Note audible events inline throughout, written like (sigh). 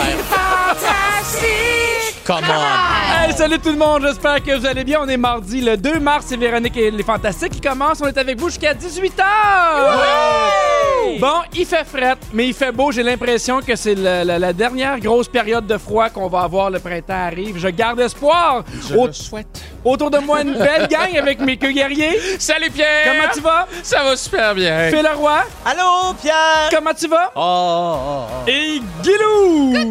C'est Pierre Hébert. Come on. Hey, salut tout le monde, j'espère que vous allez bien. On est mardi le 2 mars, c'est Véronique et les Fantastiques qui commencent. On est avec vous jusqu'à 18h. Bon, il fait fret, mais il fait beau. J'ai l'impression que c'est la, la- la dernière grosse période de froid qu'on va avoir. Le printemps arrive. Je garde espoir. Au- souhaite. autour de moi, une belle gang avec mes queues guerriers. Salut Pierre. Comment tu vas? Ça va super bien. Phil Leroy? Allô, Pierre? Comment tu vas? Oh, oh, oh. Et Guilou.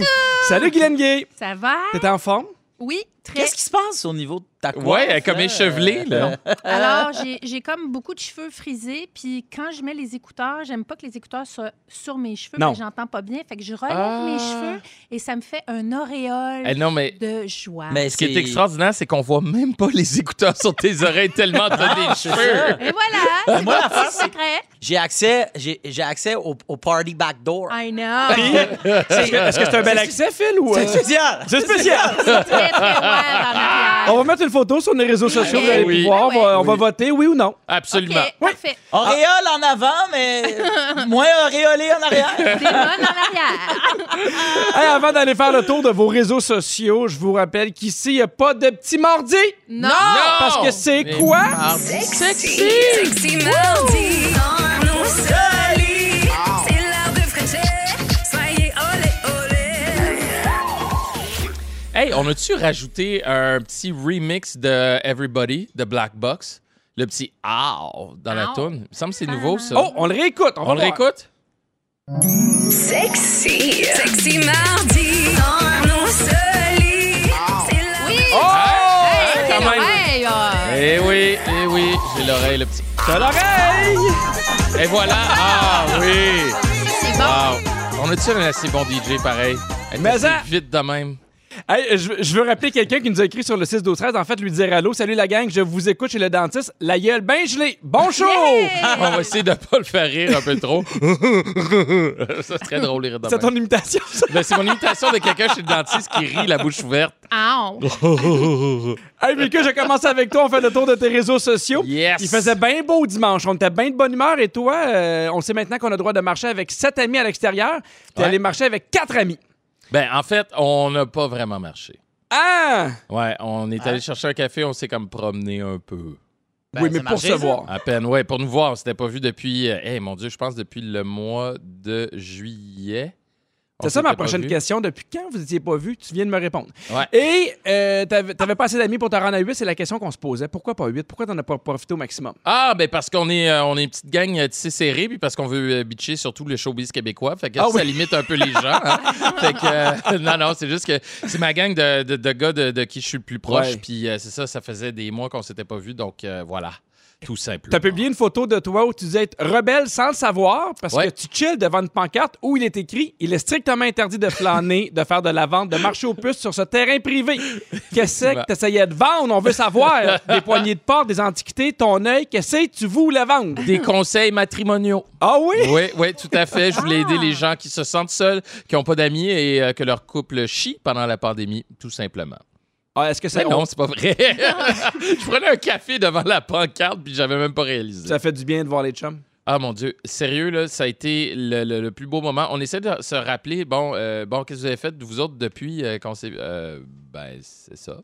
Salut Guylaine Gay. Ça va? T'es en forme? Oui, Qu'est-ce qui se passe au niveau de ta coiffe? Ouais, elle est comme échevelée, là. Alors, j'ai- j'ai comme beaucoup de cheveux frisés, puis quand je mets les écouteurs, j'aime pas que les écouteurs soient sur mes cheveux, Non. que j'entends pas bien. Fait que je relève Ah. mes cheveux et ça me fait un auréole Eh non, mais de joie. Mais ce qui est extraordinaire, c'est qu'on voit même pas les écouteurs sur tes oreilles tellement t'as des cheveux. Et voilà! C'est Moi, c'est- secret. J'ai accès, j'ai, j'ai accès au, au party backdoor. I know. (laughs) Est-ce que est-ce que c'est un bel accès, Phil? Ou, C'est euh, spécial! C'est spécial! Très, très. On va mettre une photo sur les réseaux sociaux, vous allez Oui. pouvoir. On va, on va Oui. voter, oui ou non. Absolument. Parfait. Auréole en avant, mais (laughs) moins auréolé en arrière. En arrière. Hey, avant d'aller faire le tour de vos réseaux sociaux, je vous rappelle qu'ici, il n'y a pas de petits mardis. Non! Parce que c'est quoi? mardi sexy. Sexy mardi, dans nos Hey, on a-tu rajouté un petit remix de Everybody de Black Box? Le petit « Ow » dans la Ow. tune. Il me semble que c'est nouveau, ça. Oh, on le réécoute. On, le réécoute? Sexy. Sexy mardi, dans nos solis. C'est l'heure Oui! Oh! Hey, quand même. l'oreille, euh, Eh oui, eh oui, j'ai l'oreille, le petit. T'as l'oreille! Et voilà. Ah oui. C'est bon. Wow. On a-tu un assez bon DJ pareil? Mais ça- vite de même. Hey, je, je veux rappeler quelqu'un qui nous a écrit sur le 6 12 13 En fait, lui dire allô. Salut la gang, je vous écoute chez le dentiste. La gueule bien gelée. Bon show! (laughs) On va essayer de pas le faire rire un peu trop. (laughs) ça serait drôle, rire de C'est ton imitation, ça? Ben, c'est mon imitation de quelqu'un chez le dentiste qui rit la bouche ouverte. Ow. Hey, Mika, je commence avec toi. On fait le tour de tes réseaux sociaux. Yes. Il faisait bien beau dimanche. On était bien de bonne humeur. Et toi, euh, on sait maintenant qu'on a le droit de marcher avec sept amis à l'extérieur. T'es Ouais. allé marcher avec quatre amis. Ben, en fait, on n'a pas vraiment marché. Ah! Ouais, on est allé chercher un café, on s'est comme promené un peu. Ben, oui, mais ça pour marchait, se ça? voir. À peine, ouais, pour nous voir. On s'était pas vu depuis, hey, mon Dieu, je pense depuis le mois de juillet. C'est ça ma prochaine question. Depuis quand vous n'étiez pas vus? Tu viens de me répondre. Ouais. Et euh, t'avais pas assez d'amis pour te rendre à 8, c'est la question qu'on se posait. Pourquoi pas 8? Pourquoi t'en as pas profité au maximum? Ah, ben parce qu'on est, euh, on est une petite gang euh, tissée serrée, puis parce qu'on veut euh, bitcher surtout le showbiz québécois. Fait que Ah ça oui. limite un peu les gens. hein. (laughs) fait que, euh, non, non, c'est juste que c'est ma gang de, de- de gars de, de qui je suis le plus proche. Puis c'est ça, ça faisait des mois qu'on s'était pas vus, donc voilà, tout simple. T'as publié une photo de toi où tu disais être rebelle sans le savoir parce Ouais. que tu chilles devant une pancarte où il est écrit Il est strictement interdit de flâner, de faire de la vente, de marcher aux puces sur ce terrain privé. Qu'est-ce que t'essayais de vendre? On veut savoir. Des poignées de porte, des antiquités, ton œil, qu'est-ce que tu voulais vendre? Des conseils matrimoniaux. Ah oui? Oui, oui, tout à fait. Je voulais aider les gens qui se sentent seuls, qui n'ont pas d'amis et euh, que leur couple chie pendant la pandémie, tout simplement. Ah, Est-ce que Mais non, c'est pas vrai. (laughs) je prenais un café devant la pancarte puis j'avais même pas réalisé. ça fait du bien de voir les chums? Ah mon Dieu, sérieux, là, ça a été le, le- le plus beau moment. On essaie de se rappeler, bon, euh, bon qu'est-ce que vous avez fait, vous autres, depuis euh, qu'on s'est... euh, ben, c'est ça.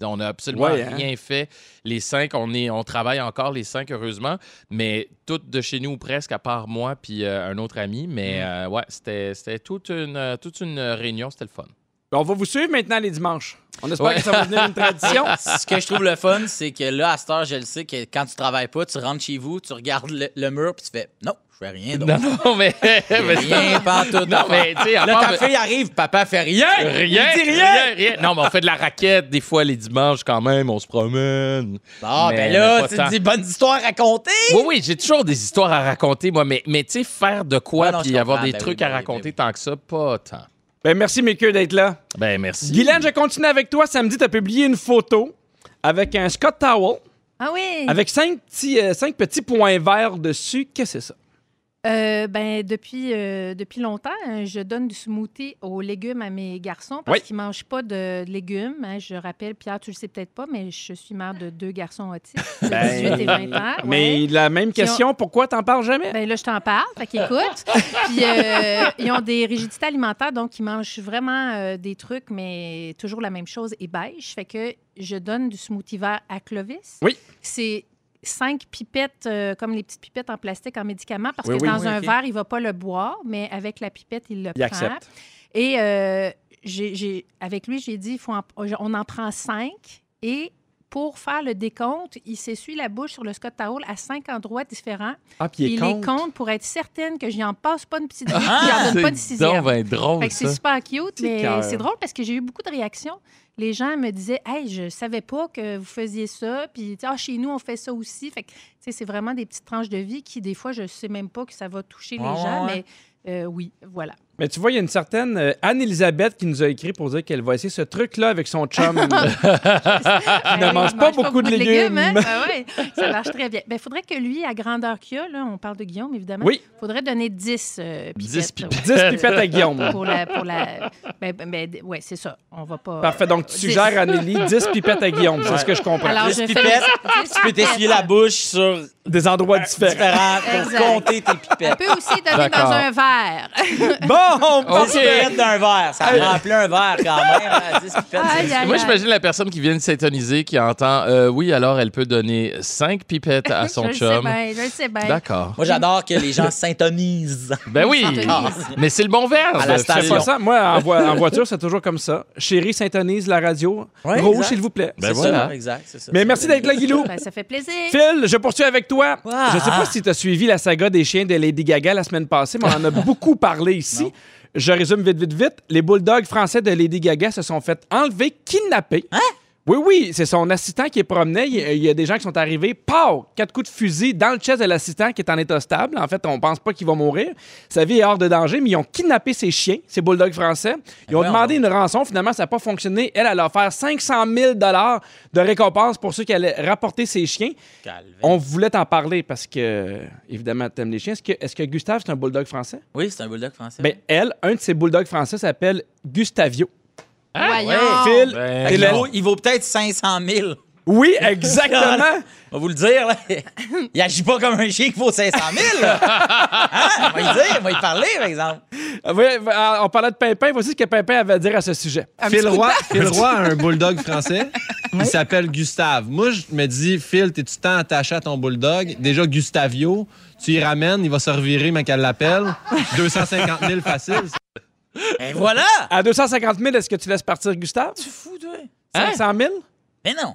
On n'a absolument Ouais, hein? rien fait. Les cinq, on, est, on travaille encore, les cinq, heureusement, mais toutes de chez nous, ou presque, à part moi puis euh, un autre ami. Mais euh, ouais, c'était toute une, toute une réunion. C'était le fun. On va vous suivre maintenant les dimanches. On espère Ouais. que ça va devenir une tradition. (laughs) Ce que je trouve le fun, c'est que là, à cette heure, je le sais que quand tu travailles pas, tu rentres chez vous, tu regardes le, le mur, puis tu fais non, je fais rien d'autre. Non, (laughs) (laughs) non, mais. mais Rien, pas tout. Non, mais, tu sais, à Là, ta fille arrive, papa fait rien. Rien, Il dit rien, rien. Non, mais on fait de la raquette des fois les dimanches quand même, on se promène. Mais- ben là, tu tant. dis bonnes histoires racontées. Oui, oui, j'ai toujours des histoires à raconter, moi, mais, mais tu sais, faire de quoi puis avoir des Ben trucs à ben raconter ben tant que ça, pas tant. Ben, merci, queues, d'être là. Ben, merci. Guylaine, je continue avec toi. Samedi, tu as publié une photo avec un Scott Towel Ah oui. avec cinq petits, euh, cinq petits points verts dessus. Qu'est-ce que c'est ça? Euh, ben, depuis, euh, depuis longtemps, hein, je donne du smoothie aux légumes à mes garçons parce Oui. qu'ils ne mangent pas de légumes. hein. Je rappelle, Pierre, tu le sais peut-être pas, mais je suis mère de deux garçons autistes (laughs) de 18 et 20 ans. Ben, Mais la même question, pourquoi t'en parles jamais? Ben là, je t'en parle, fait qu'écoute. (laughs) Puis, euh, ils ont des rigidités alimentaires, donc ils mangent vraiment euh, des trucs, mais toujours la même chose et beige. Fait que je donne du smoothie vert à Clovis. Oui. C'est cinq pipettes, euh, comme les petites pipettes en plastique en médicaments, parce Oui, que oui. dans Oui, un verre, il ne va pas le boire, mais avec la pipette, il le Il prend. accepte. Et euh, avec lui, j'ai dit, il faut en- on en prend cinq. Et pour faire le décompte, il s'essuie la bouche sur le Scott Towel à cinq endroits différents. Ah, puis il il les compte. compte pour être certaine que je n'en passe pas une petite vie, Ah! j'en donne pas de C'est sixième. donc ben drôle, Fait que c'est super cute, mais cœur. c'est drôle parce que j'ai eu beaucoup de réactions. Les gens me disaient Hey, je savais pas que vous faisiez ça. Puis, Ah, chez nous, on fait ça aussi. Fait que, tu sais, c'est vraiment des petites tranches de vie qui, des fois, je sais même pas que ça va toucher les gens. ouais. Mais euh, oui, voilà. Mais tu vois, il y a une certaine euh, Anne-Elisabeth qui nous a écrit pour dire qu'elle va essayer ce truc-là avec son chum. (laughs) (laughs) Il ne mange pas beaucoup de légumes. hein? Ah ouais, ça marche très bien. Il faudrait que lui, à grandeur qu'il a, là, on parle de Guillaume, évidemment, Oui. il faudrait donner 10 euh, pipettes. 10 pipettes. 10 pipettes à Guillaume. Pour la. Pour la ben, ben, ben, ouais, c'est ça. On va pas. Parfait. Donc, tu 10. suggères, Anneli, 10 pipettes à Guillaume. C'est ce que je comprends. Alors, Dix je fais pipettes, le- dix Tu peux t'essuyer la bouche sur Des endroits différents. pour Exact. compter tes On pipettes. peut aussi donner dans un verre. Bon! Dix pipettes d'un verre. Ça remplit un verre quand même. hein, 10 pipettes, Aïe, c'est- aïe. Moi, j'imagine la personne qui vient de s'intoniser qui entend euh, Oui, alors elle peut donner 5 pipettes à (laughs) son je le sais chum. bien, je le sais bien. D'accord. Moi, j'adore que les gens s'intonisent. Ben oui, S'intonise. mais c'est le bon verbe. À la station. ça. Moi, en, vo- en voiture, c'est toujours comme ça. Chérie, syntonise la radio. Ouais, Rouge, s'il vous plaît. Ben C'est voilà. ça, exact, ça. Mais merci d'être là, Guilou. Ben, ça fait plaisir. Phil, je poursuis avec toi. Ah. Je sais pas si tu as suivi la saga des chiens de Lady Gaga la semaine passée, mais on en a (laughs) beaucoup parlé ici. Je résume vite, vite, vite. Les bulldogs français de Lady Gaga se sont fait enlever, kidnapper. Hein? Oui, oui, c'est son assistant qui est promené. Il y a- des gens qui sont arrivés, pow! Quatre coups de fusil dans le chest de l'assistant qui est en état stable. En fait, on pense pas qu'il va mourir. Sa vie est hors de danger, mais ils ont kidnappé ses chiens, ces bulldogs français. Ils ont voyons demandé une rançon. Finalement, ça n'a pas fonctionné. Elle, elle a offert 500 000 de récompense pour ceux qui allaient rapporter ses chiens. On voulait t'en parler parce que, évidemment, tu aimes les chiens. Est-ce que, est-ce que Gustave, c'est un bulldog français? Oui, c'est un bulldog français. Ben, elle, un de ses bulldogs français s'appelle Gustavio. Voyons. Phil, Ben, il, vaut, il vaut peut-être 500 000. Oui, exactement. (laughs) On va vous le dire, là. Il agit pas comme un chien qui vaut 500 000. là. (laughs) Hein? On va y dire, on va y parler, par exemple. Oui, euh, on parlait de Pimpin. Voici ce que Pimpin avait à dire à ce sujet. Phil Roy, Phil Roy a un bulldog français. (laughs) Il s'appelle Gustave. Moi, je me dis, Phil, t'es-tu tant attaché à ton bulldog? Déjà, Gustavio, tu y ramènes, il va se revirer, mais qu'elle l'appelle. 250 000 facile. (laughs) Et voilà! À 250 000, est-ce que tu laisses partir Gustave? Tu fous, toi? 500 000? Mais non.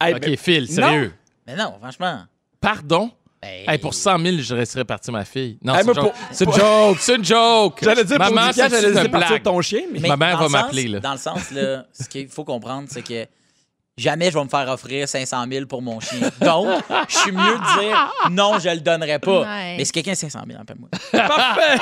Hey, OK, ben, Phil, sérieux. Mais non, franchement. Pardon? Ben, Hey, pour 100 000, je laisserais partir ma fille. Non, Hey, c'est une joke. pour- C'est une joke. C'est une joke. J'allais dire, pour Maman, 10 piastres, c'est j'allais laisser partir blague. ton chien, mais... mais Ma mère va sens- m'appeler, là. Dans le sens, là, ce qu'il faut comprendre, c'est que jamais je vais me faire offrir 500 000 pour mon chien. Donc, je suis mieux de dire non, je le donnerai pas. Ouais. Mais si quelqu'un a 500 000, appelle-moi. (laughs) Parfait!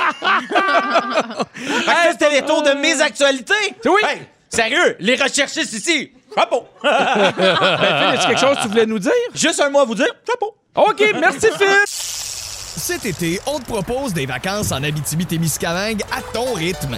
Ça, c'était les tours de mes actualités. Oui. Hey, sérieux, les recherchistes ici, chapeau. (laughs) Ben, Phil, est-ce quelque chose que tu voulais nous dire? Juste un mot à vous dire, chapeau. OK, merci, Phil! Cet été, on te propose des vacances en Abitibi-Témiscamingue à ton rythme.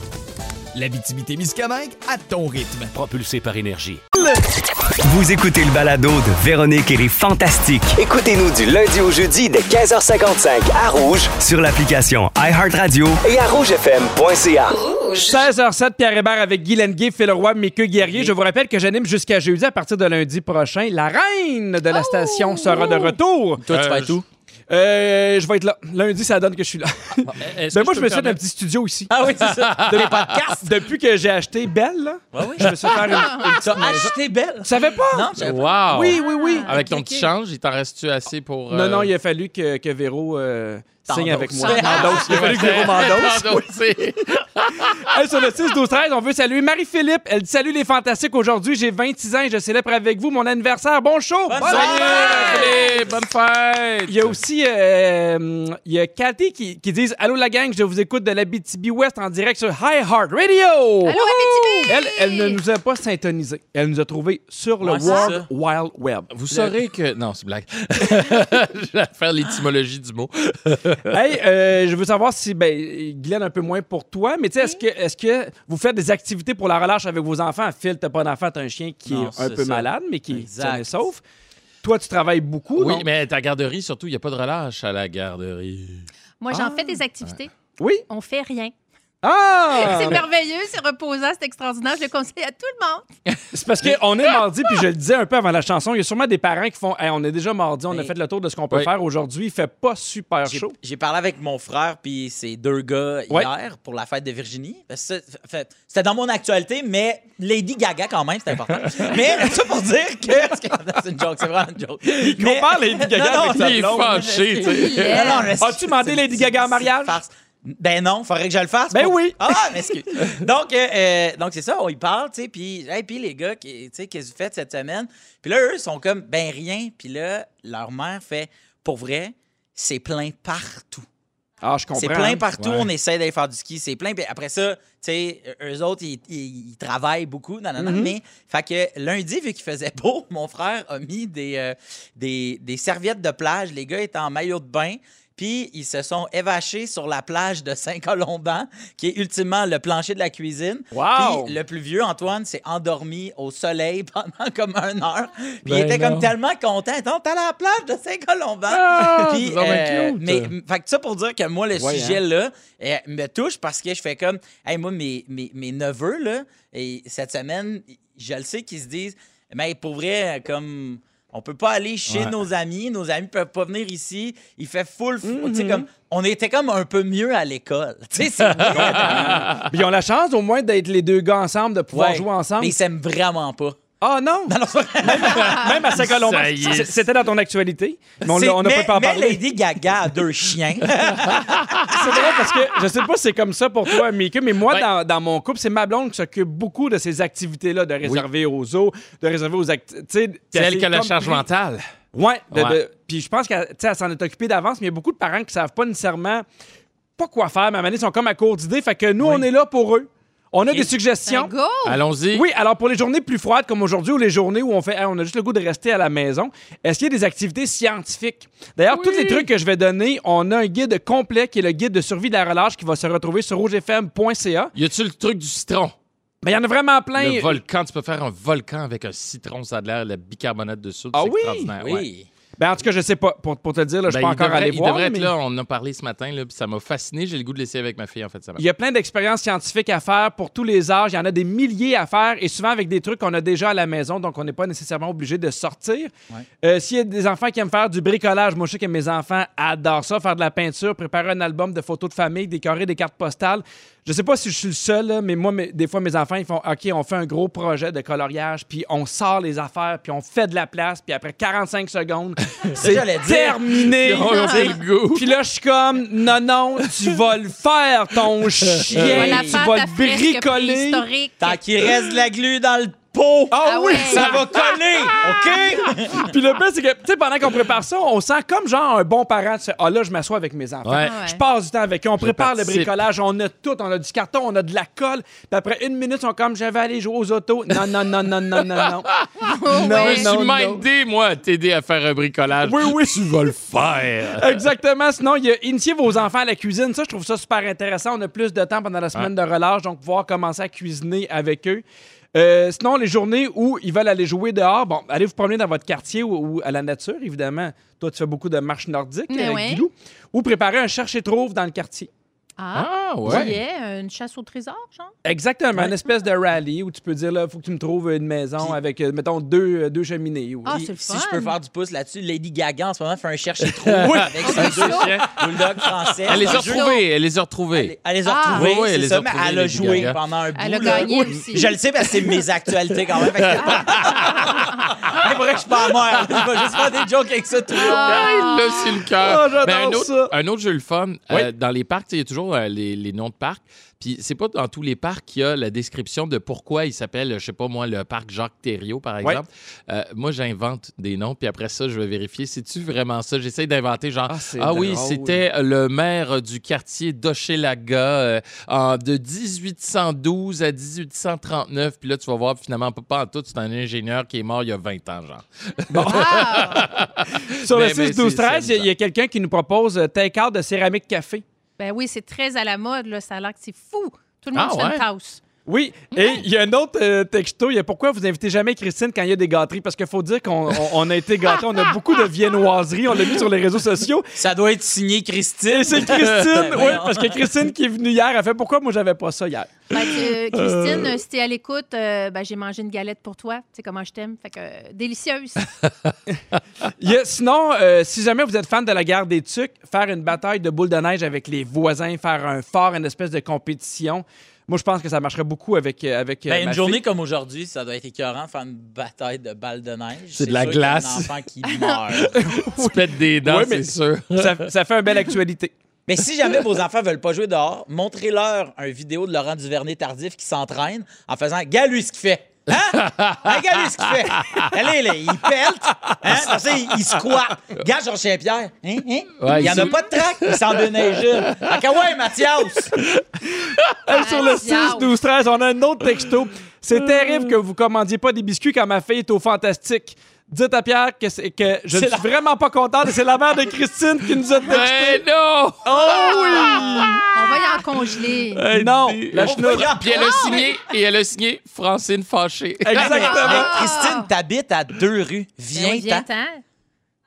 L'Abitibi-Témiscamingue à ton rythme. Propulsé par énergie. Vous écoutez le balado de Véronique et les Fantastiques. Écoutez-nous du lundi au jeudi dès 15h55 à Rouge sur l'application iHeartRadio et à rougefm.ca. 16h07, Pierre Hébert avec Guy Lenguet, Phil Roy, Mickey Guerrier. Je vous rappelle que j'anime jusqu'à jeudi à partir de lundi prochain. La reine de la station sera de retour. Toi, tu Euh, vas être où? Euh, je vais être là. Lundi, ça donne que je suis là. (laughs) Est-ce Ben que moi, je peux me suis fait un permettre- petit studio ici. Ah oui, c'est ça. (laughs) Des podcasts. Depuis que j'ai acheté Belle, là, oui. je me suis fait faire une, T'as acheté belle? Tu savais pas? Non, je. Wow! Oui, oui, oui. Avec ton ok. petit change, il t'en reste-tu assez pour. Non, euh, non, il a fallu que, que Véro euh, signe avec moi. M'endosse. Il a fallu que Véro m'endosse. T'endosser. Hey, sur le 6 12 13 on veut saluer Marie-Philippe. Elle dit Salut les fantastiques. Aujourd'hui, j'ai 26 ans et je célèbre avec vous mon anniversaire. Bon show! Bonne Bonne fête! bonne fête! Il y a aussi euh, il y a Cathy qui, qui dit Allô la gang, je vous écoute de la BTB West en direct sur High Heart Radio. Allô! Elle, elle ne nous a pas syntonisé. Elle nous a trouvé sur le Ouais, World. Wild Web. Vous saurez que. Non, c'est blague. (laughs) je vais faire l'étymologie du mot. (laughs) Hey, euh, je veux savoir si, ben, Guylaine, un peu moins pour toi, mais tu sais, est-ce que, est que vous faites des activités pour la relâche avec vos enfants? Phil, t'as pas d'enfant, t'as un chien qui Non, est un peu ça. malade, mais qui est sauf. Toi, tu travailles beaucoup, Oui, non? mais ta garderie, surtout, il n'y a pas de relâche à la garderie. Moi, j'en Ah. fais des activités. Oui? On fait rien. Ah! C'est merveilleux, c'est reposant, c'est extraordinaire. Je le conseille à tout le monde. C'est parce qu'on est (laughs) mardi, puis je le disais un peu avant la chanson, il y a sûrement des parents qui font Hey, on est déjà mardi, on a Mais- fait le tour de ce qu'on peut Oui. faire aujourd'hui, il fait pas super J'ai- chaud. J'ai parlé avec mon frère puis ses deux gars Ouais. hier pour la fête de Virginie. Parce que ça, fait- C'était dans mon actualité, mais Lady Gaga quand même, c'est important. (laughs) mais ça pour dire que... (laughs) C'est une joke, c'est vraiment une joke. Il compare Lady Gaga avec sa Il est blonde. fâché, tu sais. Non, non, je- As-tu demandé c'est- Lady c'est- Gaga en c'est mariage? une farce. Ben non, faudrait que je le fasse. Ben pour- oui. Ah, m'excuse. (laughs) donc, euh, euh, donc c'est ça, on y parle, tu sais, puis hey, puis les gars, tu sais, qu'est-ce que vous faites cette semaine? Puis là, eux, sont comme, ben rien. Puis là, leur mère fait, pour vrai, c'est plein partout. Ah, je comprends. C'est plein hein. partout, Ouais. on essaie d'aller faire du ski, c'est plein. Puis après ça, tu sais, eux autres, ils, ils- ils travaillent beaucoup. Mhm. mais fait que lundi, vu qu'il faisait beau, (laughs) mon frère a mis des, euh, des, des serviettes de plage. Les gars étaient en maillot de bain. Puis ils se sont évachés sur la plage de Saint-Colomban, qui est ultimement le plancher de la cuisine. Wow! Puis le plus vieux, Antoine, s'est endormi au soleil (laughs) pendant comme une heure. Puis il Ben était non. comme tellement content. Donc, t'es à la plage de Saint-Colomban. Ah, Puis, euh, mais fait que ça pour dire que moi, le Ouais, sujet là euh, me touche parce que je fais comme, hey, moi, mes, mes, mes neveux, là, et cette semaine, je le sais qu'ils se disent, mais pour vrai, comme. On peut pas aller chez Ouais. nos amis, nos amis peuvent pas venir ici. Il fait full, fou- tu sais comme on était comme un peu mieux à l'école. Tu sais, c'est (laughs) ils ont la chance au moins d'être les deux gars ensemble, de pouvoir Ouais. jouer ensemble. Mais ils s'aiment vraiment pas. Ah non! Même à Saint-Colomban. Ça y est. C'était dans ton actualité. Mais on n'a pas en mais. Lady Gaga a deux chiens. (laughs) C'est drôle parce que je sais pas si c'est comme ça pour toi, Mika, mais moi, Ouais. dans, dans mon couple, c'est ma blonde qui s'occupe beaucoup de ces activités-là, de réserver aux eaux, de réserver aux activités. C'est elle qui a la charge mentale. Ouais. de- Ouais. de- puis je pense qu'elle tu sais, elle s'en est occupée d'avance, mais il y a beaucoup de parents qui savent pas nécessairement pas quoi faire. Mais à un moment donné, ils sont comme à court d'idées. Fait que nous, on est là pour eux. On a des suggestions. Ben, go! Allons-y. Oui, alors pour les journées plus froides comme aujourd'hui ou les journées où on fait Hey, on a juste le goût de rester à la maison, est-ce qu'il y a des activités scientifiques? D'ailleurs, tous les trucs que je vais donner, on a un guide complet qui est le guide de survie de la relâche qui va se retrouver sur rougefm.ca. Y a-tu le truc du citron? Mais il y en a vraiment plein. Le volcan, tu peux faire un volcan avec un citron, ça a de l'air, le bicarbonate de soude. Ah c'est oui? extraordinaire. ouais. oui. Ben, en tout cas, je sais pas. Pour, pour te le dire, là, je suis Ben, pas il encore devrait, allé il voir. devrait être là. On en a parlé ce matin, là, puis ça m'a fasciné. J'ai le goût de l'essayer avec ma fille, en fait. Ça Il y a plein d'expériences scientifiques à faire pour tous les âges. Il y en a des milliers à faire et souvent avec des trucs qu'on a déjà à la maison, donc on n'est pas nécessairement obligé de sortir. Euh, S'il y a des enfants qui aiment faire du bricolage, moi je sais que mes enfants adorent ça, faire de la peinture, préparer un album de photos de famille, décorer des cartes postales. Je sais pas si je suis le seul, là, mais moi, mes- des fois, mes enfants, ils font OK, on fait un gros projet de coloriage, puis on sort les affaires, puis on fait de la place, puis après 45 secondes, (laughs) c'est terminé. (laughs) Puis là, je suis comme, non, non, tu vas le faire, ton (laughs) chien. Tu vas le bricoler. Tant qu'il reste de la glu dans le. Peau. Ah oui! Ça va coller, OK? (laughs) Puis le pire, c'est que, tu sais, pendant qu'on prépare ça, on sent comme genre un bon parent. Tu sais, ah là, je m'assois avec mes enfants. Ouais. Ah. Je passe du temps avec eux. On prépare le bricolage. On a tout. On a du carton, on a de la colle. Puis après une minute, ils sont comme, je vais aller jouer aux autos. Non, non, non, non, non, non, non. (laughs) Non. Je non, mindé, moi, à t'aider à faire un bricolage. Oui, oui. Tu vas le faire. (laughs) Exactement. Sinon, il y a initier vos enfants à la cuisine. Ça, je trouve ça super intéressant. On a plus de temps pendant la semaine de relâche, donc pouvoir commencer à cuisiner avec eux. Euh, sinon, les journées où ils veulent aller jouer dehors, bon, allez vous promener dans votre quartier ou, ou à la nature, évidemment. Toi, tu fais beaucoup de marches nordiques, Mais euh, ouais. Guilou. Ou préparer un cherche-et-trouve dans le quartier. Ah, Ah, ouais. ouais. une chasse au trésor, genre? Exactement, une espèce de rallye où tu peux dire, là, faut que tu me trouves une maison avec, euh, mettons, deux, euh, deux cheminées. ou- Ah, c'est le si fun. je peux faire du pouce là-dessus, Lady Gaga en ce moment fait un cherche-trou (laughs) Oui. avec ses deux chiens bulldog français. Elle les a retrouvés. Elle les a Elle, retrouvés. elle les a Ah. retrouvés, Oui, oui, elle ça, a mais retrouvés, elle a joué Gaga. pendant un bout. Elle a là. gagné aussi. Je le sais parce que c'est mes actualités quand même. (laughs) C'est vrai que je suis pas mort. Je vais juste faire des jokes avec ça tout le long. Ah, là, c'est le cœur. Ah, Mais un autre, ça. un autre jeu le fun, euh, dans les parcs, il y a toujours euh, les, les noms de parcs. Puis c'est pas dans tous les parcs qu'il y a la description de pourquoi il s'appelle, je sais pas moi, le parc Jacques Thériault, par Ouais. exemple. Euh, moi, j'invente des noms, puis après ça, je vais vérifier. C'est-tu vraiment ça? J'essaie d'inventer genre, Ah, ah, oui, c'était le maire du quartier d'Hochelaga euh, en- de 1812 à 1839. Puis là, tu vas voir, finalement, pas, en tout, c'est un ingénieur qui est mort il y a 20 ans, genre. Ah! (laughs) Sur le Mais- mais 6, 12, c'est- 13, il y a- quelqu'un qui nous propose euh, take-out de céramique café. Ben oui, c'est très à la mode, là. Ça a l'air que c'est fou. Tout le monde Ah, se fait ouais? une tasse. Oui, et il y a un autre euh, texto. Il y a pourquoi vous invitez jamais Christine quand il y a des gâteries? Parce qu'il faut dire qu'on on- on a été gâtés. On a beaucoup de viennoiseries. On l'a mis sur les réseaux sociaux. Ça doit être signé Christine. Et c'est Christine, (laughs) oui, Voyons. parce que Christine qui est venue hier, elle fait pourquoi moi j'avais pas ça hier? Ben, tu- Christine, euh, si t'es à l'écoute, euh, ben, j'ai mangé une galette pour toi. Tu sais comment je t'aime. Fait que, euh, délicieuse. (laughs) Il y a- sinon, euh, si jamais vous êtes fan de la guerre des tucs, faire une bataille de boules de neige avec les voisins, faire un fort, une espèce de compétition. Moi, je pense que ça marcherait beaucoup avec, euh, avec euh, Ben, ma une journée fille. comme aujourd'hui, ça doit être écœurant de faire une bataille de balles de neige. C'est de la sûr qu'il y a glace. Un enfant qui (laughs) meurt. Tu pètes des dents, c'est sûr. ça, ça fait une belle actualité. Mais si jamais vos enfants veulent pas jouer dehors, montrez-leur un vidéo de Laurent Duvernay-Tardif qui s'entraîne en faisant « Gars, lui, ce qu'il fait! » Hein? Lui, ce qu'il fait! Allez, là, il pelte, hein? Ça, il, il squatte. Gars, Georges Saint-Pierre, hein? hein? Ouais, il y en a pas de trac, il s'en déneige une. Fait que, ouais, Mathias! Hey, sur le 6, Diable. 12, 13, on a un autre texto. C'est terrible que vous commandiez pas des biscuits quand ma fille est au fantastique. Dites à Pierre que, c'est- que je ne suis la- vraiment pas contente et c'est la mère de Christine qui nous a texté. Mais non! Oh oui! On va y en congeler. Euh, non, la chenoute. va y en- Puis elle a signé, et elle a signé Francine Fâchée. Exactement. Mais Christine, t'habites à deux rues. Viens, Ben oui, t'en. viens-t'en.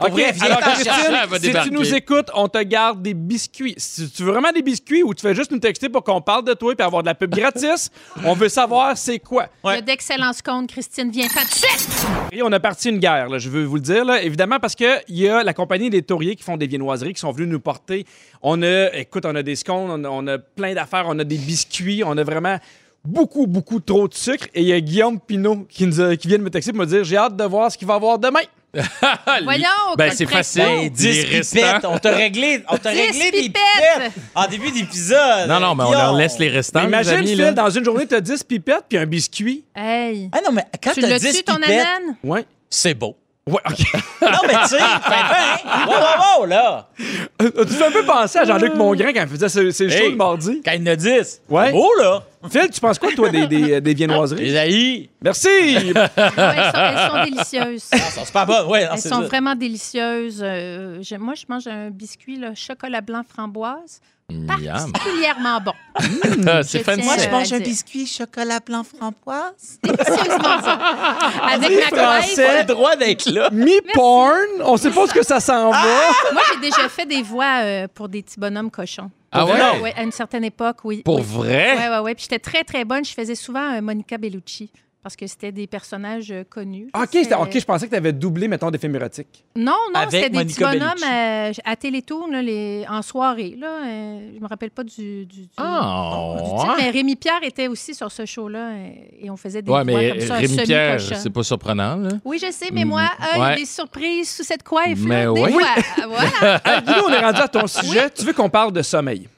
Pour OK, vrai, viens alors t'en Christine, chercher. elle va si tu nous écoutes, on te garde des biscuits. Si tu veux vraiment des biscuits ou tu fais juste nous texter pour qu'on parle de toi et avoir de la pub gratis, (laughs) on veut savoir c'est quoi. Il y a d'excellents comptes, Christine. Viens pas de suite! Et on a parti une guerre, là, je veux vous le dire, là, évidemment, parce qu'il y a la compagnie des Tauriers qui font des viennoiseries qui sont venus nous porter. On a, écoute, on a des scones, on a, on a plein d'affaires, on a des biscuits, on a vraiment beaucoup, beaucoup trop de sucre. Et il y a Guillaume Pinot qui, nous a- qui vient de me texter pour me dire j'ai hâte de voir ce qu'il va y avoir demain. (laughs) Voyons, Ben, t'as c'est facile. Hey, 10 Les pipettes. On t'a réglé, on t'a réglé des pipettes. pipettes en début d'épisode. Non, non, mais on leur laisse les restants. Mais imagine, amis, Phil, là. dans une journée, tu as 10 pipettes puis un biscuit. Hey. Ah non, mais quand Tu t'as l'as 10 tu ton pipettes, ananas? Ouais. c'est beau. Ouais, OK. (laughs) Non, mais tu sais, Pimpin, (laughs) wow, wow, wow, là. tu fais un peu penser à Jean-Luc Mongrain quand il faisait ses, ses shows Hey. le mardi. Quand il en a 10, Ouais. beau, là. Phil, tu penses quoi, toi, des, des, des viennoiseries? Les haïs. Merci! (laughs) Ouais, elles, sont, elles sont délicieuses. Ah. Ouais, non, Elles sont ça. vraiment délicieuses. Euh, moi, je mange un biscuit là, chocolat blanc framboise. Miam. Particulièrement bon. Ah, C'est Je fancy. tiens, euh, mange un biscuit chocolat blanc framboise. Délicieusement bon. Avec ma français. le droit d'être là. Mi-porn, on sait pas ce que ça s'en va. Moi, j'ai déjà fait des voix euh, pour des petits bonhommes cochons. Ah ouais? Ouais, à une certaine époque, oui. Pour oui. vrai? Ouais, ouais, ouais. Puis j'étais très, très bonne. Je faisais souvent euh, Monica Bellucci parce que c'était des personnages euh, connus. OK, C'était- c'était- OK, je pensais que tu avais doublé, mettons, des films érotiques. Non, non, Avec c'était des Monica petits bonhommes euh, à Télétoon, là, les... en soirée. Là, euh, je me rappelle pas du, du, du- Ah, du titre, mais Rémi Pierre était aussi sur ce show-là euh, et on faisait des Ouais, voix mais comme ça, Rémi Pierre, semi-cochonnes. c'est pas surprenant, là. Oui, je sais, mais moi, euh, il y ouais. a des surprises sous cette coiffe. Mais là, des oui. fois. (laughs) voilà. Hey, Guido, on est rendu à ton sujet. Tu veux qu'on parle de sommeil?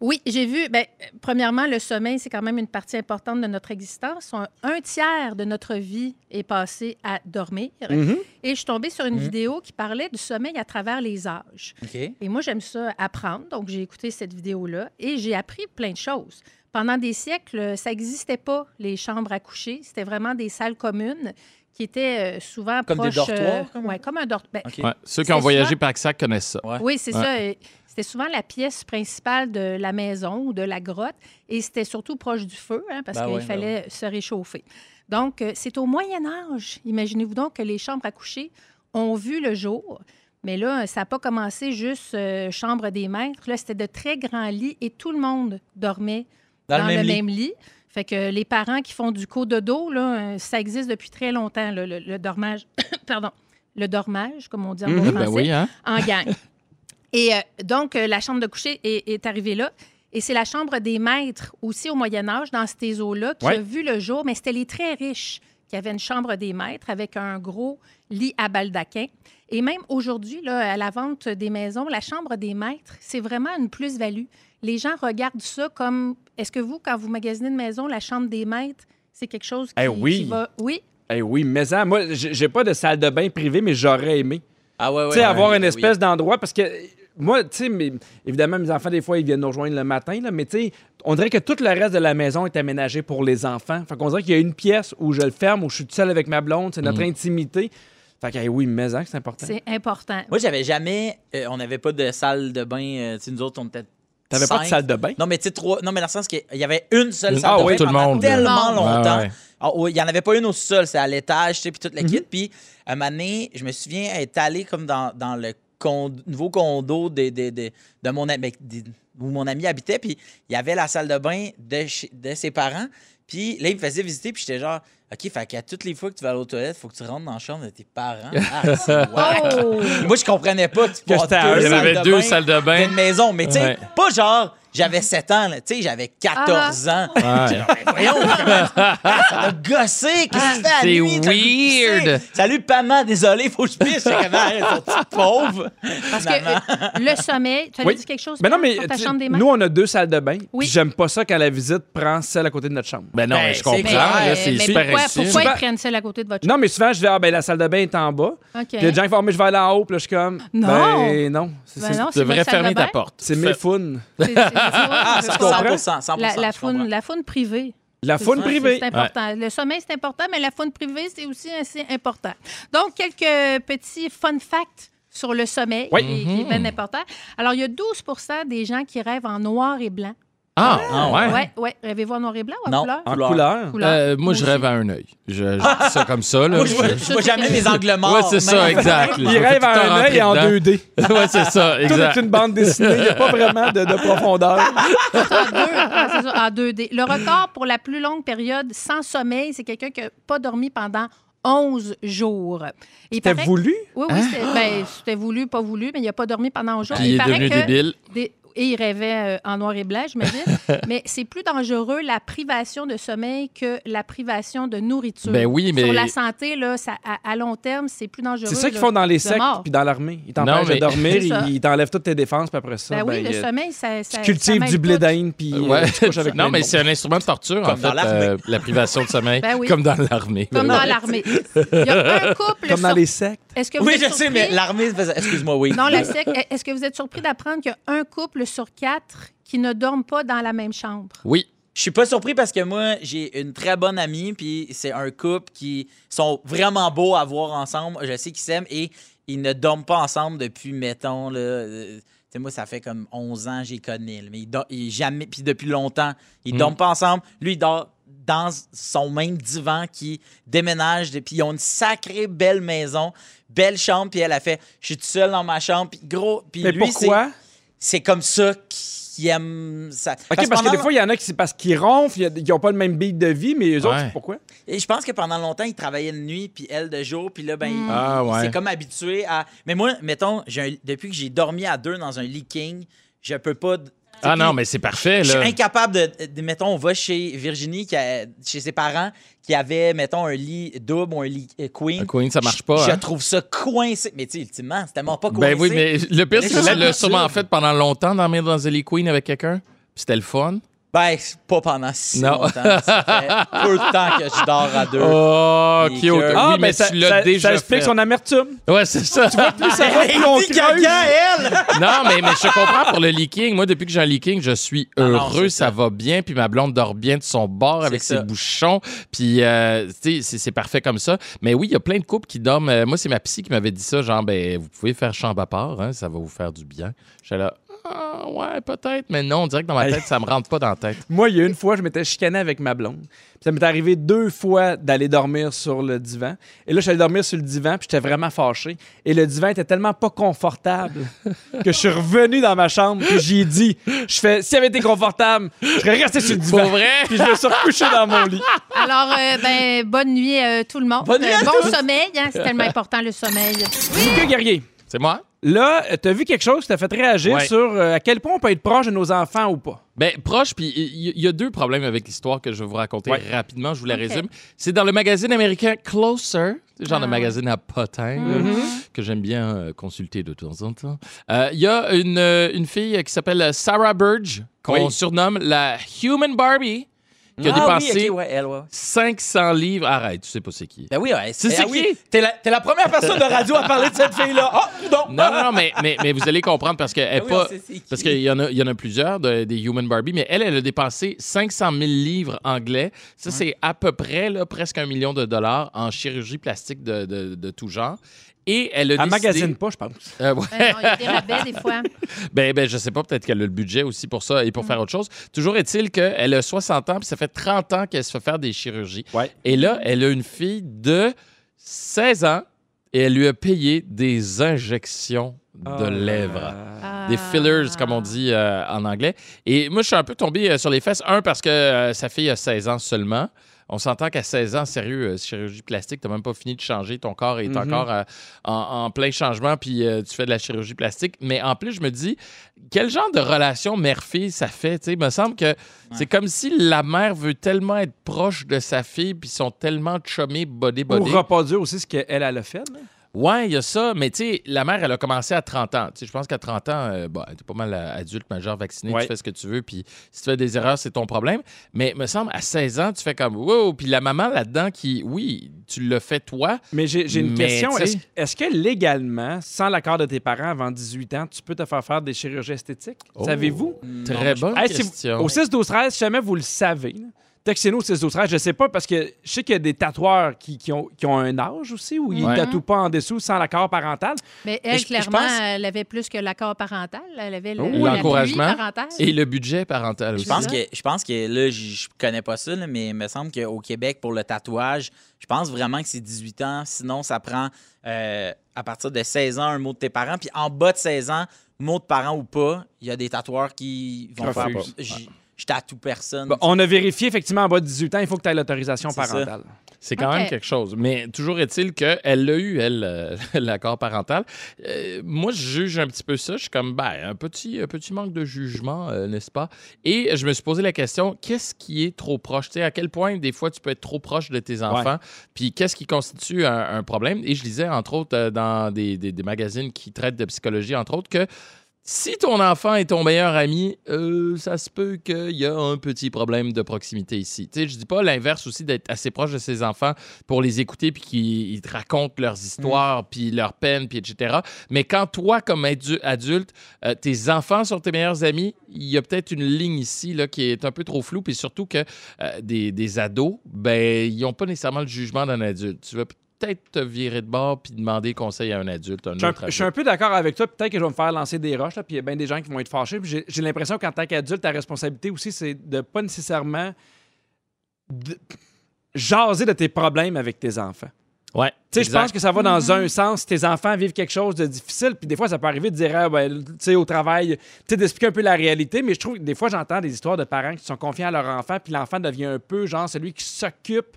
Oui, j'ai vu. Ben, euh, premièrement, le sommeil, c'est quand même une partie importante de notre existence. Un, un tiers de notre vie est passé à dormir. Mhm. Et je suis tombée sur une vidéo qui parlait du sommeil à travers les âges. Et moi, j'aime ça apprendre. Donc, j'ai écouté cette vidéo-là et j'ai appris plein de choses. Pendant des siècles, ça n'existait pas, les chambres à coucher. C'était vraiment des salles communes qui étaient euh, souvent Comme des proches, dortoirs, comme? ouais, comme un dortoir. Ouais, Ceux qui ont voyagé ça. par sac connaissent ça. Ouais. Oui, c'est Ouais. ça. Et C'était souvent la pièce principale de la maison ou de la grotte et c'était surtout proche du feu hein, parce Ben qu'il ben fallait se réchauffer. Donc, euh, c'est au Moyen Âge, imaginez-vous donc, que les chambres à coucher ont vu le jour. Mais là, ça n'a pas commencé juste euh, chambre des maîtres. Là, c'était de très grands lits et tout le monde dormait Dans, dans, le même lit. même lit. Fait que les parents qui font du cododo, là, euh, ça existe depuis très longtemps, là, le, le dormage. (coughs) Pardon. Le dormage, comme on dit en bon Mhm. français Ben oui, hein? en gang. (laughs) Et euh, donc, euh, la chambre de coucher est, est arrivée là. Et c'est la chambre des maîtres aussi au Moyen Âge, dans ces eaux-là, qui Ouais. a vu le jour. Mais c'était les très riches qui avaient une chambre des maîtres avec un gros lit à baldaquin. Et même aujourd'hui, là, à la vente des maisons, la chambre des maîtres, c'est vraiment une plus-value. Les gens regardent ça comme... Est-ce que vous, quand vous magasinez une maison, la chambre des maîtres, c'est quelque chose qui, Eh oui. qui va... Oui, Eh oui, mais hein, moi, j'ai pas de salle de bain privée, mais j'aurais aimé. Ah ouais, ouais. tu sais, ouais, avoir une oui. espèce d'endroit, parce que moi, tu sais, mais, évidemment, mes enfants, des fois, ils viennent nous rejoindre le matin, là, mais tu sais, on dirait que tout le reste de la maison est aménagé pour les enfants. Fait qu'on dirait qu'il y a une pièce où je le ferme, où je suis tout seul avec ma blonde, c'est notre intimité. Fait que, eh oui, mais hein, c'est important. c'est important. Moi, j'avais jamais. euh, on n'avait pas de salle de bain. euh, tu sais, nous autres, on était. T'avais pas de cinq. salle de bain? Non, mais tu sais, trois. Non, mais dans le sens qu'il y avait une seule Ah salle de oui, bain tout le pendant monde, là. tellement Tout le monde. longtemps. Ouais. Ah, oui, Il n'y en avait pas une au sol, c'est à l'étage, tu sais, puis toute l'équipe. Puis, un moment donné, je me souviens être allé comme dans, dans le nouveau condo de, de, de, de mon ami, de- où mon ami habitait, puis il y avait la salle de bain de, chez- de ses parents. Puis là, il me faisait visiter, puis j'étais genre, OK, fait qu'à toutes les fois que tu vas aller aux toilettes, il faut que tu rentres dans la chambre de tes parents. (laughs) Ah, c'est. Oh! Moi, je comprenais pas que tu à deux eux. Il y avait de deux bain salles de bain. d'une maison. Mais tu sais, Ouais. pas genre, j'avais 7 ans, là. tu sais, j'avais 14 ans. Ouais. Voyons, ça m'a gossé. Qu'est-ce que tu fais à c'est weird. Salut, maman, désolé, faut que je pisse. Pauvre. Parce que euh, le sommeil, tu Oui. dire quelque chose Mais non, mais sur ta chambre des mains? nous, on a deux salles de bain. Oui. J'aime pas ça quand la visite prend celle à côté de notre chambre. Ben non, Ben, mais je comprends. C'est mais super pourquoi, pourquoi ils prennent celle à côté de votre Non, mais souvent, je vais, ah, ben la salle de bain est en bas. OK. Puis il y a des gens qui font, mais je vais aller en haut. Puis là, je suis comme, Non. ben non. C'est Ben c'est- non, Tu c'est devrais fermer ta porte. c'est mes founes. Ah, je ça, veux comprends? pas. 100%. 100%. La, faune, la faune privée. La faune privée. C'est important. Le sommeil, c'est important, mais la faune privée, c'est aussi assez important. Donc, quelques petits fun facts sur le sommeil, Oui. qui, qui est bien important. Alors, il y a 12 des gens qui rêvent en noir et blanc. Ah, Ah, ouais. Ouais, ouais. Rêvez-vous en noir et blanc ou en Non. couleur? En Couleur. couleur? Couleur. Euh, moi, je rêve à un œil. Je, je (laughs) dis ça comme ça. Là. Moi, je vois, Je- vois jamais mes angles morts. Ouais, c'est ça, exact. Il rêve à un œil en 2D. (laughs) ouais, c'est ça, Tout exact. est une bande dessinée. Il n'y a pas vraiment de, de profondeur. en, (laughs) deux, ouais, c'est ça, en 2D. Le record pour la plus longue période sans sommeil, c'est quelqu'un qui n'a pas dormi pendant 11 jours. Et il C'était paraît- voulu? Oui, oui, c'était ben, c'était voulu, pas voulu, mais il n'a pas dormi pendant 11 jours. Puis il est paraît devenu que débile. des- Et il rêvait euh, en noir et blanc, j'imagine. (laughs) mais c'est plus dangereux la privation de sommeil que la privation de nourriture. Ben oui, mais- Sur la santé, là, ça, à, à long terme, c'est plus dangereux. C'est ça qu'ils font dans les sectes puis dans l'armée. Ils t'empêchent mais- de dormir, (laughs) ils ils t'enlèvent toutes tes défenses, puis après ça, Ben oui, ben, le euh, sommeil, ça, ça tu cultives ça du blé d'Inde, puis euh, Ouais. tu couches avec (laughs) non, mais c'est un instrument de torture, en Comme fait, dans l'armée. euh, la privation de sommeil. Ben oui. Comme dans l'armée. Comme dans l'armée. Il y a un couple. Comme dans les sectes. Est-ce que vous Oui, êtes je sais, mais surpris? l'armée, faisait- excuse-moi, oui. Non, la sec. Est-ce que vous êtes surpris d'apprendre qu'il y a un couple sur quatre qui ne dorment pas dans la même chambre? Oui. Je suis pas surpris parce que moi, j'ai une très bonne amie, puis c'est un couple qui sont vraiment beaux à voir ensemble. Je sais qu'ils s'aiment et ils ne dorment pas ensemble depuis, mettons, là. euh, tu sais, moi, ça fait comme 11 ans, j'y connais. là, mais ils jamais, puis depuis longtemps, ils Mm. dorment pas ensemble. Lui, il dort dans son même divan qui déménage. Puis ils ont une sacrée belle maison, belle chambre. Puis elle a fait, je suis tout seul dans ma chambre. Puis gros, puis Mais lui, c'est- pourquoi? c'est comme ça qu'il aime ça. OK, parce, que pendant- des fois, il y en a qui c'est parce qu'ils ronflent, ils n'ont pas le même beat de vie, mais eux autres, Ouais. c'est pourquoi? Et je pense que pendant longtemps, il travaillait de nuit, puis elle de jour, puis là, ben, il- Ah, il ouais. s'est comme habitué à. Mais moi, mettons, un- depuis que j'ai dormi à deux dans un lit king, je peux pas. Ah non, mais c'est parfait, Je suis incapable de, de- Mettons, on va chez Virginie, qui a- chez ses parents, qui avait, mettons, un lit double ou un lit euh, queen. Un queen, ça marche pas, Je, hein? trouve ça coincé. Mais tu sais, ultimement, c'est tellement pas coincé. Ben oui, mais le pire, c'est que tu l'as sûrement fait pendant longtemps, dormir dans un lit queen avec quelqu'un. Puis c'était le fun. Ben, c'est pas pendant si Non. longtemps. Ça fait peu de temps que je dors à deux. Oh, cute. cœurs. Ah, oui, mais mais ça, tu l'as ça- déjà ça explique fait. son amertume. Ouais, c'est ça. Plus ça va, plus on Elle non, mais, mais je comprends pour le leaking. Moi, depuis que j'ai un leaking, je suis Ah non, heureux, ça. ça. va bien, puis ma blonde dort bien de son bord avec ses bouchons. Puis, euh, tu sais, c'est- c'est parfait comme ça. Mais oui, il y a plein de couples qui dorment. euh, moi, c'est ma psy qui m'avait dit ça, genre, ben, vous pouvez faire chambre à part, hein, ça va vous faire du bien. J'étais là, ah, ouais, peut-être, mais non, on dirait que dans ma tête, ça me rentre pas dans la tête. Moi, il y a une fois, je m'étais chicané avec ma blonde. Puis ça m'est arrivé deux fois d'aller dormir sur le divan. Et là, je suis allé dormir sur le divan, puis j'étais vraiment fâché. Et le divan était tellement pas confortable (laughs) que je suis revenu dans ma chambre, puis j'ai dit, je fais, s'il avait été confortable, je serais resté sur le divan. Pour vrai? Puis je me suis recouché dans mon lit. Alors, euh, ben, bonne nuit euh, tout le monde. Bonne nuit à bon sommeil, hein, c'est tellement important le sommeil. Lucas Guerrier, C'est moi? Là, t'as vu quelque chose qui t'a fait réagir Ouais. sur euh, à quel point on peut être proche de nos enfants ou pas? Ben, proche, puis il y, a deux problèmes avec l'histoire que je vais vous raconter Ouais. rapidement. Je vous la résume. C'est dans le magazine américain Closer, genre Ah. de magazine à potin là, Mm-hmm. que j'aime bien euh, consulter de temps en temps. Euh, Il y a une, euh, une fille qui s'appelle Sarah Burge, qu'on Oui. surnomme la Human Barbie, qui a Ah dépensé oui, ok, ouais, elle, ouais. 500 livres. Arrête, tu sais pas c'est qui. Ben oui, ouais. C'est- ben c'est qui? T'es la, t'es la première personne de radio à parler de cette fille-là. Ah, non. Non, non, non, mais, mais, mais vous allez comprendre parce qu'elle est Ben pas. Parce qu'il y, en a- il y en a plusieurs de- des Human Barbie, mais elle, elle a dépensé 500 000 livres anglais. Ça, c'est à peu près là, presque un million de dollars en chirurgie plastique de, de, de tout genre. Et elle a décidé... magazine pas, je pense. Euh, ouais. Ben non, il y a des rabais des fois. (laughs) Ben, ben, je sais pas, peut-être qu'elle a le budget aussi pour ça et pour faire autre chose. Toujours est-il qu'elle a 60 ans, puis ça fait 30 ans qu'elle se fait faire des chirurgies. Ouais. Et là, elle a une fille de 16 ans et elle lui a payé des injections de Ah. lèvres. Ah. Des fillers, comme on dit euh, en anglais. Et moi, je suis un peu tombé euh, sur les fesses. Un, parce que euh, sa fille a 16 ans seulement. On s'entend qu'à 16 ans, sérieux, euh, chirurgie plastique, tu même pas fini de changer. Ton corps est Mhm. encore euh, en, en plein changement, puis euh, tu fais de la chirurgie plastique. Mais en plus, je me dis, quel genre de relation mère-fille ça fait? Il me semble que c'est comme si la mère veut tellement être proche de sa fille, puis ils sont tellement chummés, body, Ou reproduire aussi ce qu'elle, elle a fait. là. Ouais, il y a ça, mais tu sais, la mère, elle a commencé à 30 ans. Je pense qu'à 30 ans, euh, était pas mal euh, adulte, majeur, vacciné, Ouais. tu fais ce que tu veux, puis si tu fais des erreurs, c'est ton problème. Mais me semble, à 16 ans, tu fais comme, wow, puis la maman là-dedans qui, oui, tu le fais toi. Mais j'ai, une Mais, question. Est-ce, que légalement, sans l'accord de tes parents avant 18 ans, tu peux te faire faire des chirurgies esthétiques? Oh. Savez-vous? Très bonne Hey, si vous- question. au 6 12 13 si jamais vous le savez, là, textez-nous au 6 12 13 Je sais pas parce que je sais qu'il y a des tatoueurs qui, qui ont, qui ont un âge aussi où ils ne Ouais. tatouent pas en dessous sans l'accord parental. Mais elle, je- je clairement, pense- elle avait plus que l'accord parental. Elle avait le, Oh, l'encouragement parental. Et le budget parental Je aussi. pense, que, je pense que là, je je connais pas ça, là, mais il me semble qu'au Québec, pour le tatouage, je pense vraiment que c'est 18 ans. Sinon, ça prend euh, à partir de 16 ans un mot de tes parents. Puis en bas de 16 ans, mot de parents ou pas, il y a des tatoueurs qui vont faire. Je, je tatoue personne. Bon, on a vérifié effectivement en bas de 18 ans, il faut que tu aies l'autorisation parentale. C'est quand même quelque chose. Mais toujours est-il qu'elle l'a eu, elle, euh, (laughs) l'accord parental. Euh, moi, je juge un petit peu ça. Je suis comme, ben, un petit, un petit manque de jugement, euh, n'est-ce pas? Et je me suis posé la question, qu'est-ce qui est trop proche? Tu sais, à quel point, des fois, tu peux être trop proche de tes enfants? Puis qu'est-ce qui constitue un, un problème? Et je lisais, entre autres, dans des, des- des magazines qui traitent de psychologie, entre autres, que si ton enfant est ton meilleur ami, euh, ça se peut qu'il y a un petit problème de proximité ici. Tu sais, je dis pas l'inverse aussi d'être assez proche de ses enfants pour les écouter puis qu'ils ils te racontent leurs histoires puis leurs peines puis etc. Mais quand toi comme adu- adulte, euh, tes enfants sont tes meilleurs amis, il y a peut-être une ligne ici là qui est un peu trop floue puis surtout que euh, des, des ados, ben ils n'ont pas nécessairement le jugement d'un adulte. Tu vas peut-être te virer de bord puis demander conseil à un adulte, un Je suis un- autre je suis un peu d'accord avec toi. Peut-être que je vais me faire lancer des roches, puis il y a bien des gens qui vont être fâchés. J'ai l'impression qu'en tant qu'adulte, ta responsabilité aussi, c'est de pas nécessairement de- jaser de tes problèmes avec tes enfants. Ouais. Tu sais, je pense que ça va dans un sens. Tes enfants vivent quelque chose de difficile, puis des fois, ça peut arriver de dire, ah, ben, tu sais, au travail, tu sais, d'expliquer un peu la réalité. Mais je trouve que des fois, j'entends des histoires de parents qui sont confiants à leur enfant, puis l'enfant devient un peu, genre, celui qui s'occupe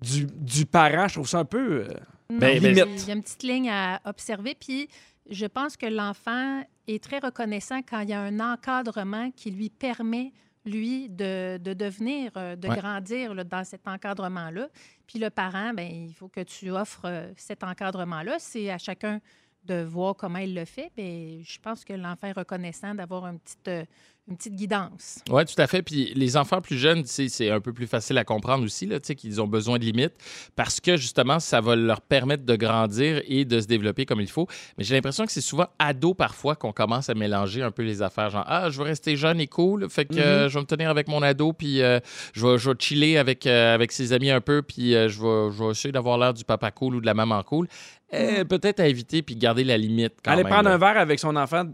du, du parent. Je trouve ça un peu. euh, Non, Ben, ben, il y a- une petite ligne à observer. Puis je pense que l'enfant est très reconnaissant quand il y a un encadrement qui lui permet, lui, de, de devenir, euh, de Ouais. grandir là, dans cet encadrement-là. Puis le parent, ben, il faut que tu offres euh, cet encadrement-là. C'est à chacun de voir comment il le fait. Mais je pense que l'enfant est reconnaissant d'avoir une petite, une petite guidance. Oui, tout à fait. Puis les enfants plus jeunes, c'est un peu plus facile à comprendre aussi, là, tu sais, qu'ils ont besoin de limites parce que justement, ça va leur permettre de grandir et de se développer comme il faut. Mais j'ai l'impression que c'est souvent ado parfois qu'on commence à mélanger un peu les affaires. Genre, ah, je veux rester jeune et cool, fait que euh, je vais me tenir avec mon ado, puis euh, je, vais, je vais chiller avec, euh, avec ses amis un peu, puis euh, je, vais, je vais essayer d'avoir l'air du papa cool ou de la maman cool. Eh, Peut-être à éviter puis garder la limite quand Aller même. prendre là. un verre avec son enfant,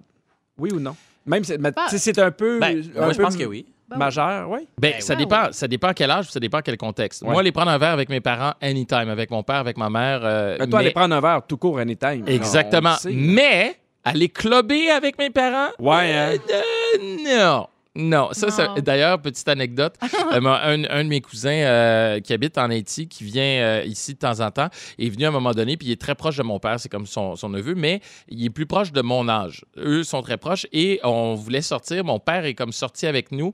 oui ou non? Même si c'est un peu. Ben, un moi, je peu pense que oui. Majeur, oui. Ben, Ben ça, oui. dépend, ça dépend à quel âge, ça dépend à quel contexte. Ouais. Moi, aller prendre un verre avec mes parents, anytime, avec mon père, avec ma mère. euh, Mais toi, mais- aller prendre un verre tout court anytime. Exactement. Mais aller clubber avec mes parents, Ouais, hein? euh, non. Non, ça, ça- d'ailleurs, petite anecdote, (laughs) euh, un, un de mes cousins euh, qui habite en Haïti, qui vient euh, ici de temps en temps, est venu à un moment donné, puis il est très proche de mon père, c'est comme son, son neveu, mais il est plus proche de mon âge. Eux sont très proches et on voulait sortir. Mon père est comme sorti avec nous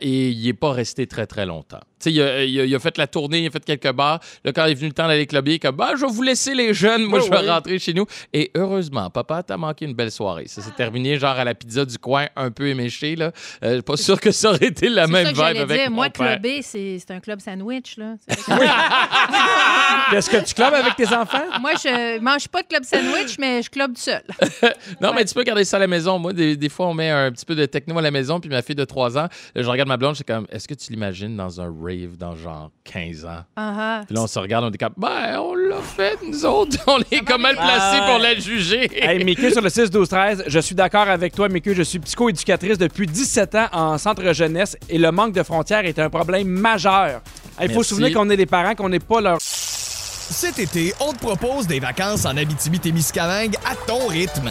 et il n'est pas resté très, très longtemps. Tu sais, il a, il a- il a fait la tournée, il a fait quelques bars. Là, quand il est venu le temps d'aller clubber, il est comme, bah, je vais vous laisser les jeunes, moi, Ouais, je vais rentrer chez nous. Et heureusement, papa, t'as manqué une belle soirée. Ça s'est terminé genre à la pizza du coin, un peu éméché, là. Euh, pas sûr que ça aurait été la C'est même ça que vibe avec dire. mon Moi, clubber, c'est c'est un club sandwich. Là. (laughs) C'est- Est-ce que tu clubes avec tes enfants? Moi, je mange pas de club sandwich, mais je club seul. (laughs) Non, mais tu peux garder ça à la maison. Moi, des, des fois, on met un petit peu de techno à la maison, puis ma fille de 3 ans, je regarde ma blonde, je suis comme, est-ce que tu l'imagines dans un rave dans genre 15 ans? Ah. Puis là, on se regarde, on est comme, ben, on l'a fait, nous autres. (laughs) On est comme mal placés Ah, pour la juger. Hey, Mickey, sur le 6-12-13, je suis d'accord avec toi, Mickey. Je suis psycho-éducatrice depuis 17 ans en centre jeunesse et le manque de frontières est un problème majeur. Il faut se souvenir qu'on est des parents, qu'on n'est pas leur. Cet été, on te propose des vacances en Abitibi-Témiscamingue à ton rythme.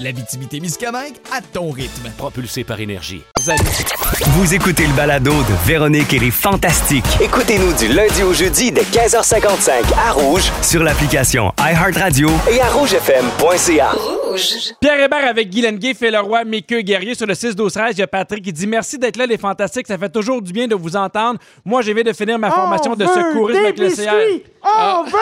L'Abitibi-Témiscamingue à ton rythme. Propulsé par énergie. Vous écoutez le balado de Véronique et les Fantastiques. Écoutez-nous du lundi au jeudi dès 15h55 à Rouge sur l'application iHeartRadio et à rougefm.ca. Pierre Hébert avec Guy Lenguet, fait le roi, Mickey Guerrier sur le 6-12-13. Il y a Patrick qui dit Merci d'être là, les fantastiques. Ça fait toujours du bien de vous entendre. Moi, je viens de finir ma formation de secourisme avec le CR. On veut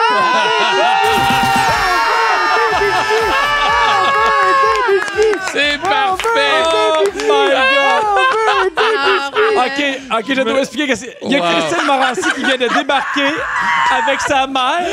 C'est parfait! Oh my God! OK, OK, je dois expliquer que c'est. Il y a Wow. Christine Morancy qui vient de débarquer avec sa mère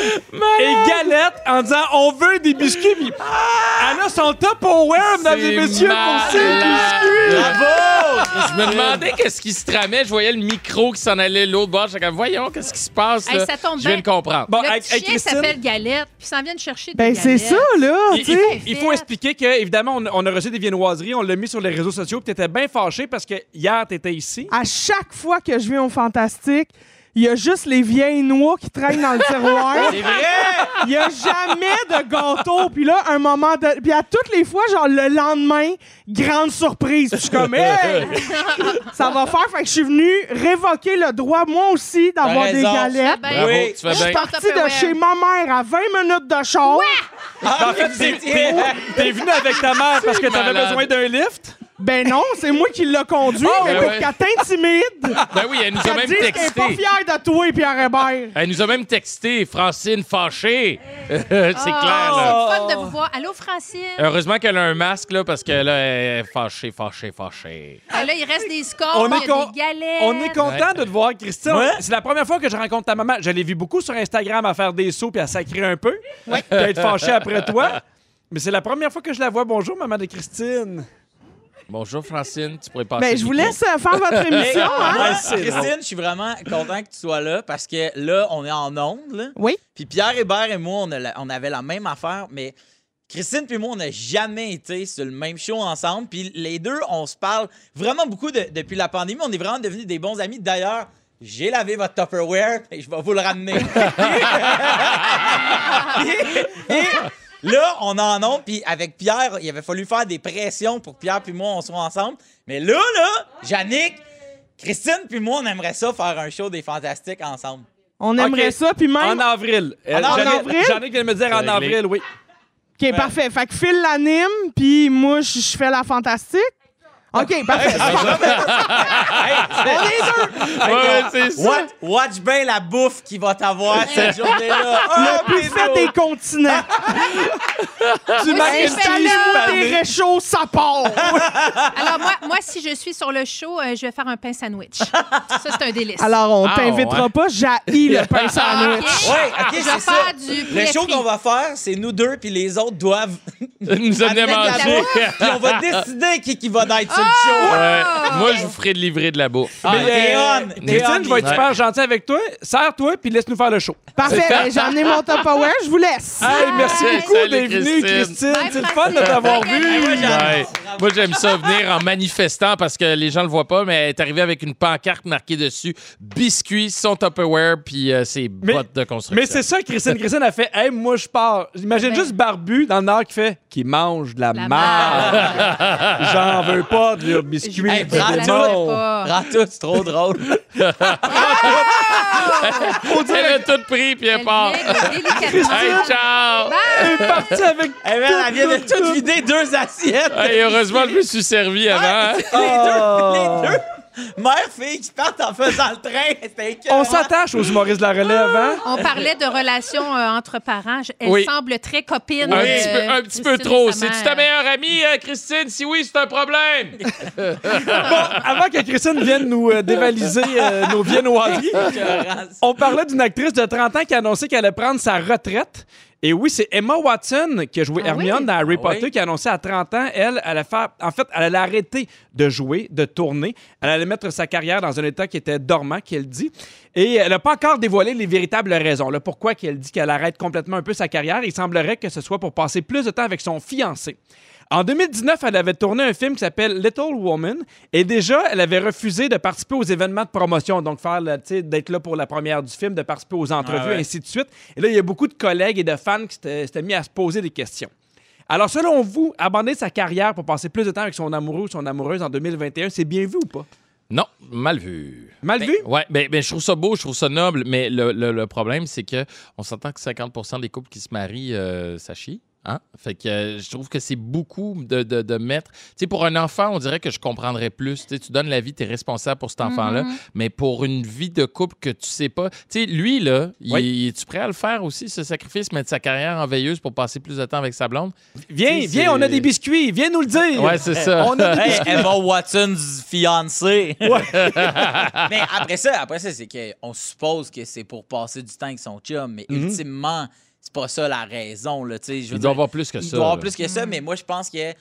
et Galette en disant On veut des biscuits. Puis elle a son top aware, mesdames et messieurs, pour ses biscuits. Bravo! Je me demandais qu'est-ce qui se tramait. Je voyais le micro qui s'en allait l'autre bord. J'étais comme, voyons, qu'est-ce qui se passe? Hey, là? ça tombe Je viens bien. de comprendre. Bon, Le petit chien s'appelle Galette, puis ça vient de chercher des Ben, c'est ça, là, Il, tu il- sais. il faut expliquer que, évidemment, on, on a reçu des viennoiseries, on l'a mis sur les réseaux sociaux, puis t'étais bien fâché parce que hier, t'étais ici. À chaque fois que je viens au Fantastique, il y a juste les vieilles noix qui traînent dans le tiroir. C'est vrai! Il y a jamais de gâteau. Puis là, un moment de... Puis à toutes les fois, genre le lendemain, grande surprise. Puis je suis comme, hey! (laughs) ça va faire. Fait que je suis venu révoquer le droit, moi aussi, d'avoir des galettes. Bravo, Oui. tu fais Je suis bien. partie de chez ma mère à 20 minutes de char. en fait, t'es- venu avec ta mère parce que t'avais besoin d'un lift? Ben non, c'est moi qui l'ai conduit, mais ben pour ouais. qu'elle t'intimide, Ben oui, elle nous a même dise qu'elle est texté. pas fière de toi, Pierre Hébert. Elle nous a même texté, Francine fâchée. (laughs) c'est clair, là. C'est fun de vous voir. Allô, Francine? Heureusement qu'elle a un masque, là, parce que là, elle est fâchée, fâchée, fâchée. Ben là, il reste des scores, On est il y a con- des galettes. On est content de te voir, Christian. Ouais. C'est la première fois que je rencontre ta maman. Je l'ai vu beaucoup sur Instagram à faire des sauts puis à sacrer un peu. Puis à être fâchée après toi. Mais c'est la première fois que je la vois. Bonjour, maman de Christine. Bonjour, Francine. Tu pourrais passer. Ben, je vous micro? laisse euh, faire votre émission, hein? Christine, je suis vraiment content que tu sois là parce que là, on est en onde. Là. Oui. Puis Pierre Hébert et moi, on, a la- on avait la même affaire, mais Christine puis moi, on n'a jamais été sur le même show ensemble. Puis les deux, on se parle vraiment beaucoup de- depuis la pandémie. On est vraiment devenus des bons amis. D'ailleurs, j'ai lavé votre Tupperware et je vais vous le ramener. (laughs) (laughs) et, et là, on en onde, puis avec Pierre, il avait fallu faire des pressions pour que Pierre puis moi, on soit ensemble. Mais là, là, Yannick, Christine puis moi, on aimerait ça faire un show des Fantastiques ensemble. On aimerait Ok. ça, puis même... En avril. Euh, En avril? Viennent me dire en avril, oui. OK, parfait. Fait que Phil l'anime, puis moi, je je fais la fantastique. (laughs) OK, parfait. On est deux! Ouais, ouais, c'est ça. Watch, watch bien la bouffe qui va t'avoir cette journée-là. Le buffet des continents. Du mac and cheese Installez-moi pané. des réchauds, ça part. (laughs) Alors, moi, moi, si je suis sur le show, euh, je vais faire un pain sandwich. Ça, c'est un délice. Alors, on Ah, t'invitera ouais. pas. J'ai le (laughs) pain sandwich. Ouais, ok, je vais c'est ça. faire du Le poulet show frit. qu'on va faire, c'est nous deux, puis les autres doivent Nous amener à amener de la manger. bouffe, puis on va décider qui, qui va être sur le show. Ouais. Moi, je vous ferai de livrer de la bouffe. Ah, Mais, euh, Christine, on. je vais être super gentil avec toi. Serre-toi, puis laisse-nous faire le show. Parfait. ben, J'ai amené mon Tupperware. Je vous laisse. Hey, merci beaucoup d'être venue, Christine. C'est le fun de t'avoir vu. Moi, j'adore. Ouais. Moi, j'aime ça venir en manifestant parce que les gens le voient pas, mais elle est arrivée avec une pancarte marquée dessus biscuits, son Tupperware, puis euh, ses Mais- bottes de construction. Mais c'est ça, Christine. Christine a fait Hey, moi, je pars. J'imagine Ben. juste Barbu dans le Nord qui fait Qui mange de la, La marde. J'en veux pas de biscuits. Hey, de prends tout. Prends c'est trop drôle. Elle a tout pris, puis elle Elle part. (laughs) Hey, ciao! Elle est partie avec. Hey, man, elle vient de tout vider deux assiettes. Hey, heureusement, je me suis servi avant. hein. Oh. (laughs) Les deux. Mère, fille qui partent en faisant le train. (laughs) On s'attache aux humoristes de la relève, hein? On parlait de relations euh, entre parents. Elle Oui. semble très copine. Un, euh, petit peu, un petit peu Christine trop. C'est-tu ta meilleure amie, euh, Christine? Si oui, c'est un problème. (laughs) Bon, avant que Christine vienne nous euh, dévaliser euh, nos viennoiseries, (laughs) on parlait d'une actrice de 30 ans qui a annoncé qu'elle allait prendre sa retraite. Et oui, c'est Emma Watson qui a joué Ah Hermione oui? dans Harry Ah Potter oui? qui a annoncé à 30 ans, elle, elle allait faire. En fait, elle allait arrêter de jouer, de tourner. Elle allait mettre sa carrière dans un état qui était dormant, qu'elle dit. Et elle n'a pas encore dévoilé les véritables raisons. Là, pourquoi qu'elle dit qu'elle arrête complètement un peu sa carrière. Il semblerait que ce soit pour passer plus de temps avec son fiancé. En 2019, elle avait tourné un film qui s'appelle Little Woman et déjà, elle avait refusé de participer aux événements de promotion, donc faire d'être là pour la première du film, de participer aux entrevues, Ah ouais. ainsi de suite. Et là, il y a beaucoup de collègues et de fans qui s'étaient mis à se poser des questions. Alors, selon vous, abandonner sa carrière pour passer plus de temps avec son amoureux ou son amoureuse en 2021, c'est bien vu ou pas? Non, mal vu. Mal Ben, vu? Ouais, ben, ben, je trouve ça beau, je trouve ça noble, mais le, le- le problème, c'est que on s'entend que 50% des couples qui se marient, euh, ça chie. Hein? Fait que euh, je trouve que c'est beaucoup de, de, de mettre. Tu sais, pour un enfant, on dirait que je comprendrais plus. Tu tu donnes la vie, tu es responsable pour cet enfant-là. Mais pour une vie de couple que tu sais pas. Tu sais, lui, là, il- es-tu prêt à le faire aussi, ce sacrifice, mettre sa carrière en veilleuse pour passer plus de temps avec sa blonde? Viens, viens, on a des biscuits, viens nous le dire. Ouais, c'est ça. On a des Hey. Emma Watson's fiancée. (laughs) (laughs) mais après ça, après ça, c'est qu'on suppose que c'est pour passer du temps avec son chum, mais Mhm. ultimement, c'est pas ça la raison. Là, je Il dire, doit avoir plus que il ça. doit avoir là. plus que ça, mais moi, je pense que,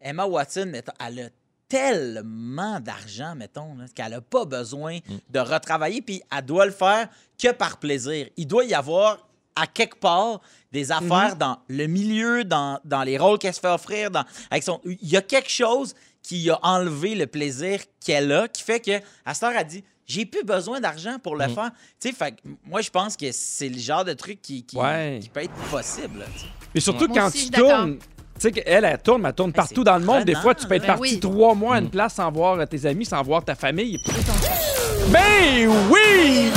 Emma Watson, elle a tellement d'argent, mettons, qu'elle n'a pas besoin Mm. de retravailler, puis elle doit le faire que par plaisir. Il doit y avoir, à quelque part, des affaires Mm-hmm. dans le milieu, dans, dans les rôles qu'elle se fait offrir. Dans, avec son, il y a quelque chose qui a enlevé le plaisir qu'elle a, qui fait que, à cette heure, elle dit j'ai plus besoin d'argent pour Mm. le faire. Tu sais, fait que moi, je pense que c'est le genre de truc qui, qui, Ouais. qui peut être possible. Mais surtout quand aussi, tu tournes. Tu sais qu'elle, elle tourne, mais elle tourne partout c'est dans le monde. Des fois, tu peux être là. parti Oui. trois mois à une place sans voir tes amis, sans voir ta famille. Ben oui!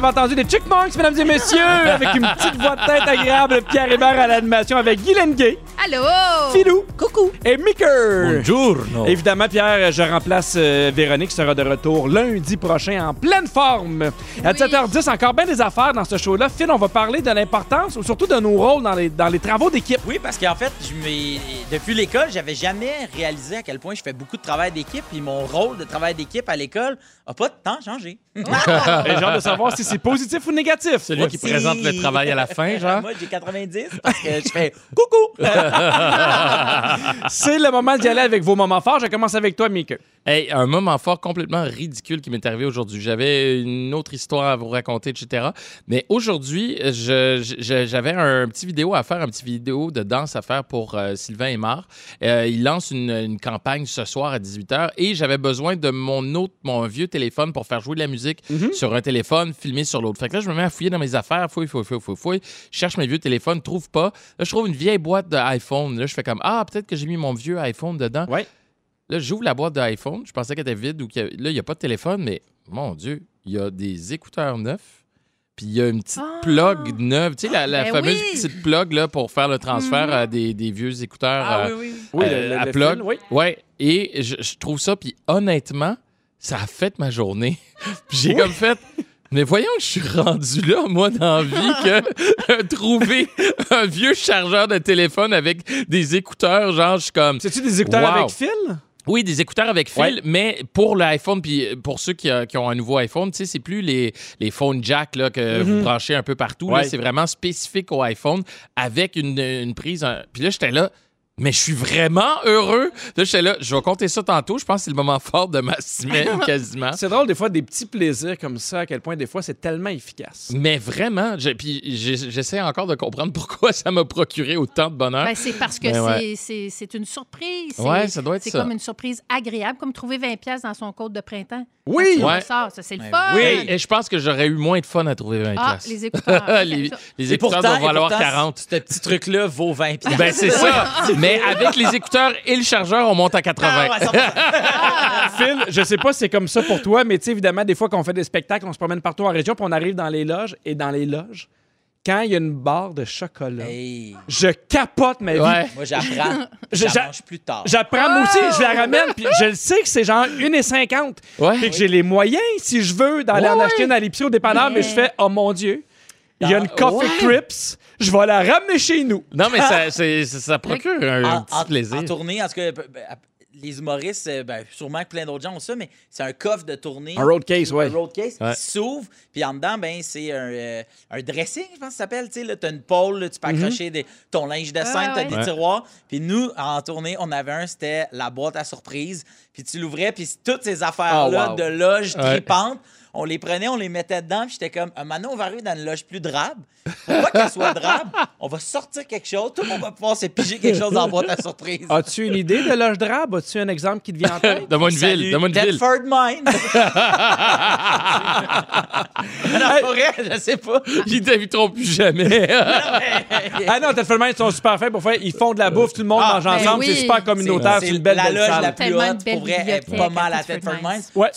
Avez entendu les Chickmunks, mesdames et messieurs, avec une petite voix de tête agréable, Pierre Hébert à l'animation avec Guylaine Gay, Allô? Filou, coucou, et Micker. Buongiorno. Évidemment, Pierre, je remplace euh, Véronique qui sera de retour lundi prochain en pleine forme. À Oui. 7h10, encore bien des affaires dans ce show-là. Phil, on va parler de l'importance ou surtout de nos rôles dans les, dans les travaux d'équipe. Oui, parce qu'en fait, je m'ai- depuis l'école, j'avais jamais réalisé à quel point je fais beaucoup de travail d'équipe, puis mon rôle de travail d'équipe à l'école a pas tant changé. Et j'ai hâte de savoir si c'est positif ou négatif? Celui qui présente le travail à la fin, genre? Moi, j'ai 90 parce que je fais coucou. (laughs) C'est le moment d'y aller avec vos moments forts. Je commence avec toi, Mika. Hey, un moment fort complètement ridicule qui m'est arrivé aujourd'hui. J'avais une autre histoire à vous raconter, etc. Mais aujourd'hui, j'avais un petit vidéo à faire, un petit vidéo de danse à faire pour euh, Sylvain Aymar. Euh, il lance une, une campagne ce soir à 18h et j'avais besoin de mon autre, mon vieux téléphone pour faire jouer de la musique sur un téléphone, filmer sur l'autre. Fait que là, je me mets à fouiller dans mes affaires, fouille, fouille, fouille, fouille, fouille. Je cherche mes vieux téléphones, trouve pas. Là, je trouve une vieille boîte d'iPhone. Là, je fais comme, ah, peut-être que j'ai mis mon vieux iPhone dedans. Ouais. Là, j'ouvre la boîte d'iPhone. Je pensais qu'elle était vide ou qu'il y a- là, il n'y a pas de téléphone, mais mon Dieu, il y a des écouteurs neufs. Puis il y a une petite Ah! plug neuve. Tu sais, la, la Ben fameuse oui. Mhm. petite plug là, pour faire le transfert à des, des vieux écouteurs. Ah euh, oui, oui. Oui, euh, le- le- à le plug. fil, oui. Ouais. Et je, je trouve ça, puis honnêtement, ça a fait ma journée. (laughs) J'ai comme fait. Mais voyons que je suis rendu là, moi, dans la vie, que (laughs) trouver un vieux chargeur de téléphone avec des écouteurs, genre, je suis comme. C'est-tu des écouteurs Wow. avec fil? Oui, des écouteurs avec fil, Ouais. mais pour l'iPhone, puis pour ceux qui, euh, qui ont un nouveau iPhone, tu sais, c'est plus les, les phones jack là, que vous branchez un peu partout. Ouais. C'est vraiment spécifique au iPhone avec une, une prise. Puis là, j'étais là. Mais je suis vraiment heureux. Là, j'étais là, je vais compter ça tantôt. Je pense que c'est le moment fort de ma semaine, (laughs) quasiment. C'est drôle, des fois, des petits plaisirs comme ça, à quel point, des fois, c'est tellement efficace. Mais vraiment, j'ai- puis j'essaie encore de comprendre pourquoi ça m'a procuré autant de bonheur. Ben, c'est parce que Ben ouais. c'est- c'est c'est une surprise. C'est- Ouais, ça doit être C'est comme une surprise agréable, comme trouver 20$ piastres dans son code de printemps. Oui! Quand tu Ouais. ressors, ça, c'est le Ouais, fun. oui, et je pense que j'aurais eu moins de fun à trouver 20 Ah, piastres. les écouteurs. (laughs) les, écouteurs pourtant, et valoir pourtant, 40. Ce petit truc-là vaut 20 piastres. (laughs) Ben, c'est ça. Mais avec les écouteurs et le chargeur, on monte à 80. Ah, ouais, 100%. Phil, je sais pas si c'est comme ça pour toi, mais tu sais, évidemment, des fois qu'on fait des spectacles, on se promène partout en région, puis on arrive dans les loges, et dans les loges, quand il y a une barre de chocolat, Hey, je capote ma vie. Ouais. moi, j'apprends. Je- Je j'a- mange plus tard. J'apprends moi aussi, je la ramène, puis je le sais que c'est genre 1,50. Ouais. Puis que j'ai les moyens, si je veux, d'aller en acheter une à l'épicerie au dépanneur, mais je fais, oh mon Dieu, il y a une Ah, Coffee ouais. Crips, je vais la ramener chez nous. Non, mais ça, (laughs) c'est- ça, ça procure un, en, petit en- plaisir. en tournée, en tout cas, les humoristes, euh, ben, sûrement que plein d'autres gens ont ça, mais c'est un coffre de tournée. Un road case, ouais. Un road case Ouais. qui s'ouvre, puis en dedans, ben, c'est un, euh, un dressing, je pense que ça s'appelle. Tu sais, là, t'as une pôle, là, tu peux accrocher des- ton linge de scène, ouais, t'as ouais. des tiroirs. Puis nous, en tournée, on avait un, c'était la boîte à surprise. Puis tu l'ouvrais, puis toutes ces affaires-là Oh, wow. de loge Ouais. tripantes, on les prenait, on les mettait dedans, puis j'étais comme, maintenant, on va arriver dans une loge plus drabe. Pour pas qu'elle soit drabe, on va sortir quelque chose, tout le monde va pouvoir se piger quelque chose dans la boîte à surprise. As-tu une idée de loge drabe? As-tu un exemple qui te vient en tête? Donne-moi une Salut, ville. Donne-moi une ville. Bedford Mine. (laughs) non, pour vrai, je sais pas. Ils t'inviteront plus jamais. (laughs) (laughs) Ah non, Telford ils sont super faits pour faire. Ils font de la bouffe, tout le monde Ah, mange ben ensemble, oui. c'est super communautaire, c'est une belle, la belle loge salle. la plus haute, pour vrai, est pas mal à Thetford Mines. Ouais.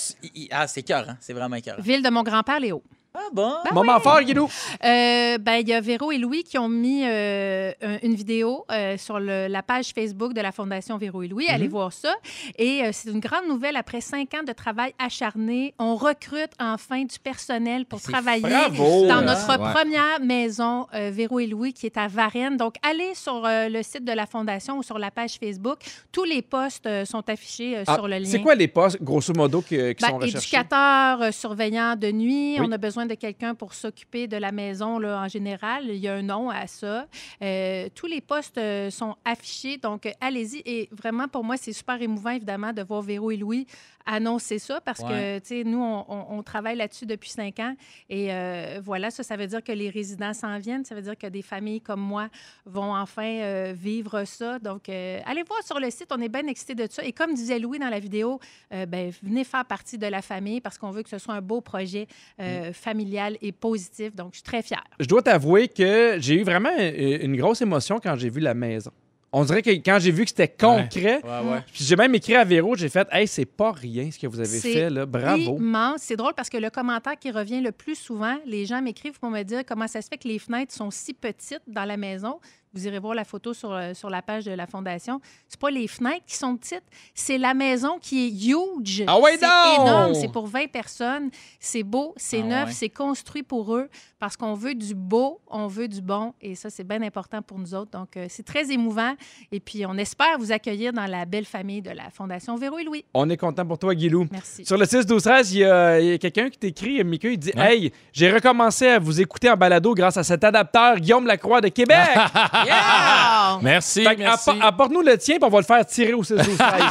Ah, c'est cœur, hein? C'est vraiment cœur. Ville de mon grand-père, Léo. Ah bon? Moment fort, Guido. Euh, ben, il y a Véro et Louis qui ont mis euh, un- une vidéo euh, sur le- la page Facebook de la Fondation Véro et Louis. Mhm. Allez voir ça. Et euh, c'est une grande nouvelle. Après cinq ans de travail acharné, on recrute enfin du personnel pour travailler bravo. dans Ouais. notre Ouais. première maison euh, Véro et Louis qui est à Varennes. Donc, allez sur euh, le site de la Fondation ou sur la page Facebook. Tous les postes euh, sont affichés euh, Ah, sur le lien. C'est quoi les postes, grosso modo, qui, qui Ben, sont recherchés? éducateur, euh, surveillant de nuit. Oui. On a besoin de quelqu'un pour s'occuper de la maison là, en général. Il y a un nom à ça. Euh, tous les postes euh, sont affichés, donc euh, allez-y. Et vraiment, pour moi, c'est super émouvant, évidemment, de voir Véro et Louis annoncer ça parce que, Ouais. tu sais, nous, on, on- on travaille là-dessus depuis cinq ans. Et euh, voilà, ça, ça veut dire que les résidents s'en viennent. Ça veut dire que des familles comme moi vont enfin euh, vivre ça. Donc, euh, allez voir sur le site. On est bien excités de ça. Et comme disait Louis dans la vidéo, ben, venez faire partie de la famille parce qu'on veut que ce soit un beau projet Mm. familial et positif. Donc, je suis très fière. Je dois t'avouer que j'ai eu vraiment une grosse émotion quand j'ai vu la maison. On dirait que quand j'ai vu que c'était concret, Ouais, ouais. puis j'ai même écrit à Véro, j'ai fait Hey, c'est pas rien ce que vous avez fait, là. Bravo. Immense. C'est drôle parce que le commentaire qui revient le plus souvent, les gens m'écrivent pour me dire comment ça se fait que les fenêtres sont si petites dans la maison. Vous irez voir la photo sur, euh, sur la page de la Fondation. C'est pas les fenêtres qui sont petites, c'est la maison qui est huge. Ah ouais, c'est énorme. C'est pour 20 personnes. C'est beau, c'est Ah neuf, ouais. c'est construit pour eux parce qu'on veut du beau, on veut du bon. Et ça, c'est bien important pour nous autres. Donc, euh, c'est très émouvant. Et puis, on espère vous accueillir dans la belle famille de la Fondation Véro et Louis. On est content pour toi, Guilou. Merci. Sur le 6 12 13 il y a, il y a quelqu'un qui t'écrit, Mika, il dit Ouais. Hey, j'ai recommencé à vous écouter en balado grâce à cet adapteur Guillaume Lacroix de Québec. (laughs) Yeah! Merci, Fait que merci. appo- Apporte-nous le tien, puis on va le faire tirer au 6 12 13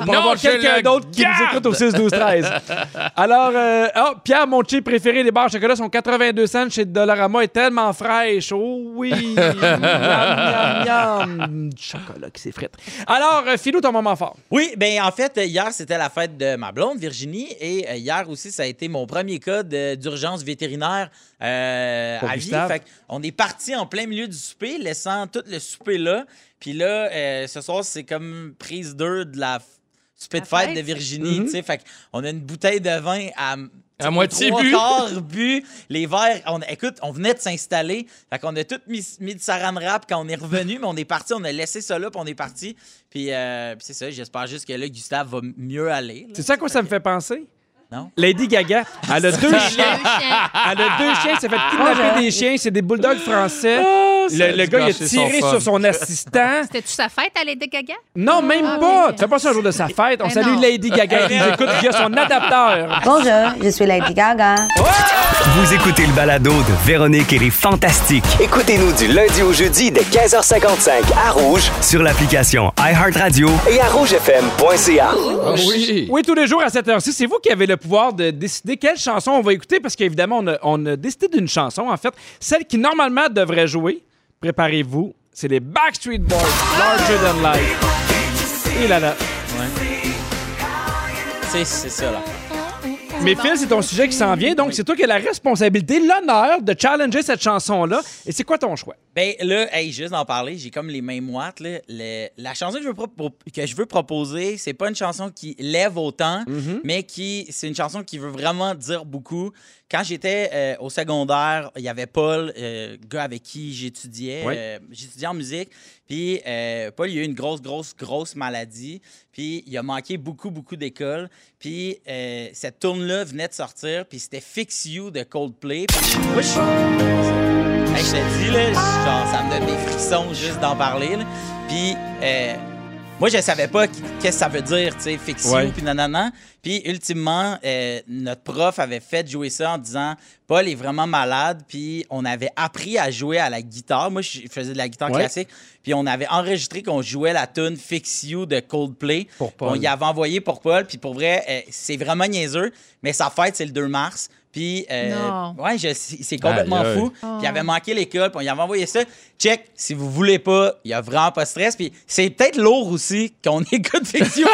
On va Non, avoir je quelqu'un le d'autre qui nous garde. écoute au 6 12 13 Alors, euh, oh, Pierre, mon chip préféré, les barres de chocolat sont 82 cents chez Dollarama est tellement fraîche. Oh oui! miam, miam, miam. Du Chocolat qui s'effrite. Alors, euh, Philou, ton moment fort. Oui, ben en fait, hier, c'était la fête de ma blonde, Virginie, et euh, hier aussi, ça a été mon premier cas de- d'urgence vétérinaire euh, Pour à vie. Gustave. Fait on est parti en plein milieu du souper, laissant tout le souper là. Puis là, euh, ce soir, c'est comme prise 2 de la souper de La fête de Virginie, tu sais. Fait on a une bouteille de vin à... À moitié trois bu. quarts bu. Les verres, on, écoute, on venait de s'installer. Fait qu'on a tout mis, mis du saran wrap quand on est revenu, mais on est parti, on a laissé ça là, puis on est parti. Puis, euh, puis c'est ça, j'espère juste que là, Gustave va mieux aller. C'est ça à quoi ça me fait penser? Non? Lady Gaga, elle a deux chiens. Elle a deux chiens, ça fait kidnapper des chiens, c'est des bulldogs français. le le gars, il a son tiré sur son assistant. C'était-tu sa fête à Lady Gaga? Non, même Ah, pas. Tu fais pas ça un jour de sa fête. On Ben salue non. Lady Gaga qui nous écoute via son adapteur. Bonjour, je suis Lady Gaga. Vous écoutez le balado de Véronique et les Fantastiques. Écoutez-nous du lundi au jeudi dès 15h55 à Rouge sur l'application iHeartRadio et à rougefm.ca. Ah oui. Oui, tous les jours à cette heure-ci, c'est vous qui avez le pouvoir de décider quelle chanson on va écouter parce qu'évidemment, on a, on a décidé d'une chanson, en fait, celle qui normalement devrait jouer. Préparez-vous, c'est les Backstreet Boys, Larger Than Life. Et là là. C'est c'est ça, là. Mais Phil, c'est ton sujet qui s'en vient, donc c'est toi qui as la responsabilité, l'honneur de challenger cette chanson-là. Et c'est quoi ton choix? Ben là, hey, juste d'en parler, j'ai comme les mêmes moites. Là. Le- la chanson que je veux, pro- que je veux proposer, c'est pas une chanson qui lève autant, mais qui c'est une chanson qui veut vraiment dire beaucoup. Quand j'étais euh, au secondaire, il y avait Paul, euh, gars avec qui j'étudiais. Ouais. euh, j'étudiais en musique. Puis euh, Paul, il a eu une grosse, grosse, grosse maladie. Puis il a manqué beaucoup, beaucoup d'écoles. Puis euh, cette tourne-là venait de sortir. Puis c'était Fix You de Coldplay. Puis je te dis, là, genre, ça me donne des frissons juste d'en parler. Puis, euh, moi, je savais pas qu'est-ce que ça veut dire, tu sais, fiction, Ouais. puis nanana. Puis, ultimement, euh, notre prof avait fait jouer ça en disant Paul est vraiment malade, puis on avait appris à jouer à la guitare. Moi, je faisais de la guitare Ouais. classique, puis on avait enregistré qu'on jouait la tune Fix You de Coldplay. Pour Paul. On y avait envoyé pour Paul, puis pour vrai, euh, c'est vraiment niaiseux, mais sa fête, c'est le 2 mars. Puis, euh, ouais, je- c'est complètement fou. Puis il avait manqué l'école, puis on y avait envoyé ça. Check, si vous voulez pas, il y a vraiment pas de stress. Puis c'est peut-être lourd aussi qu'on (laughs) écoute Fiction.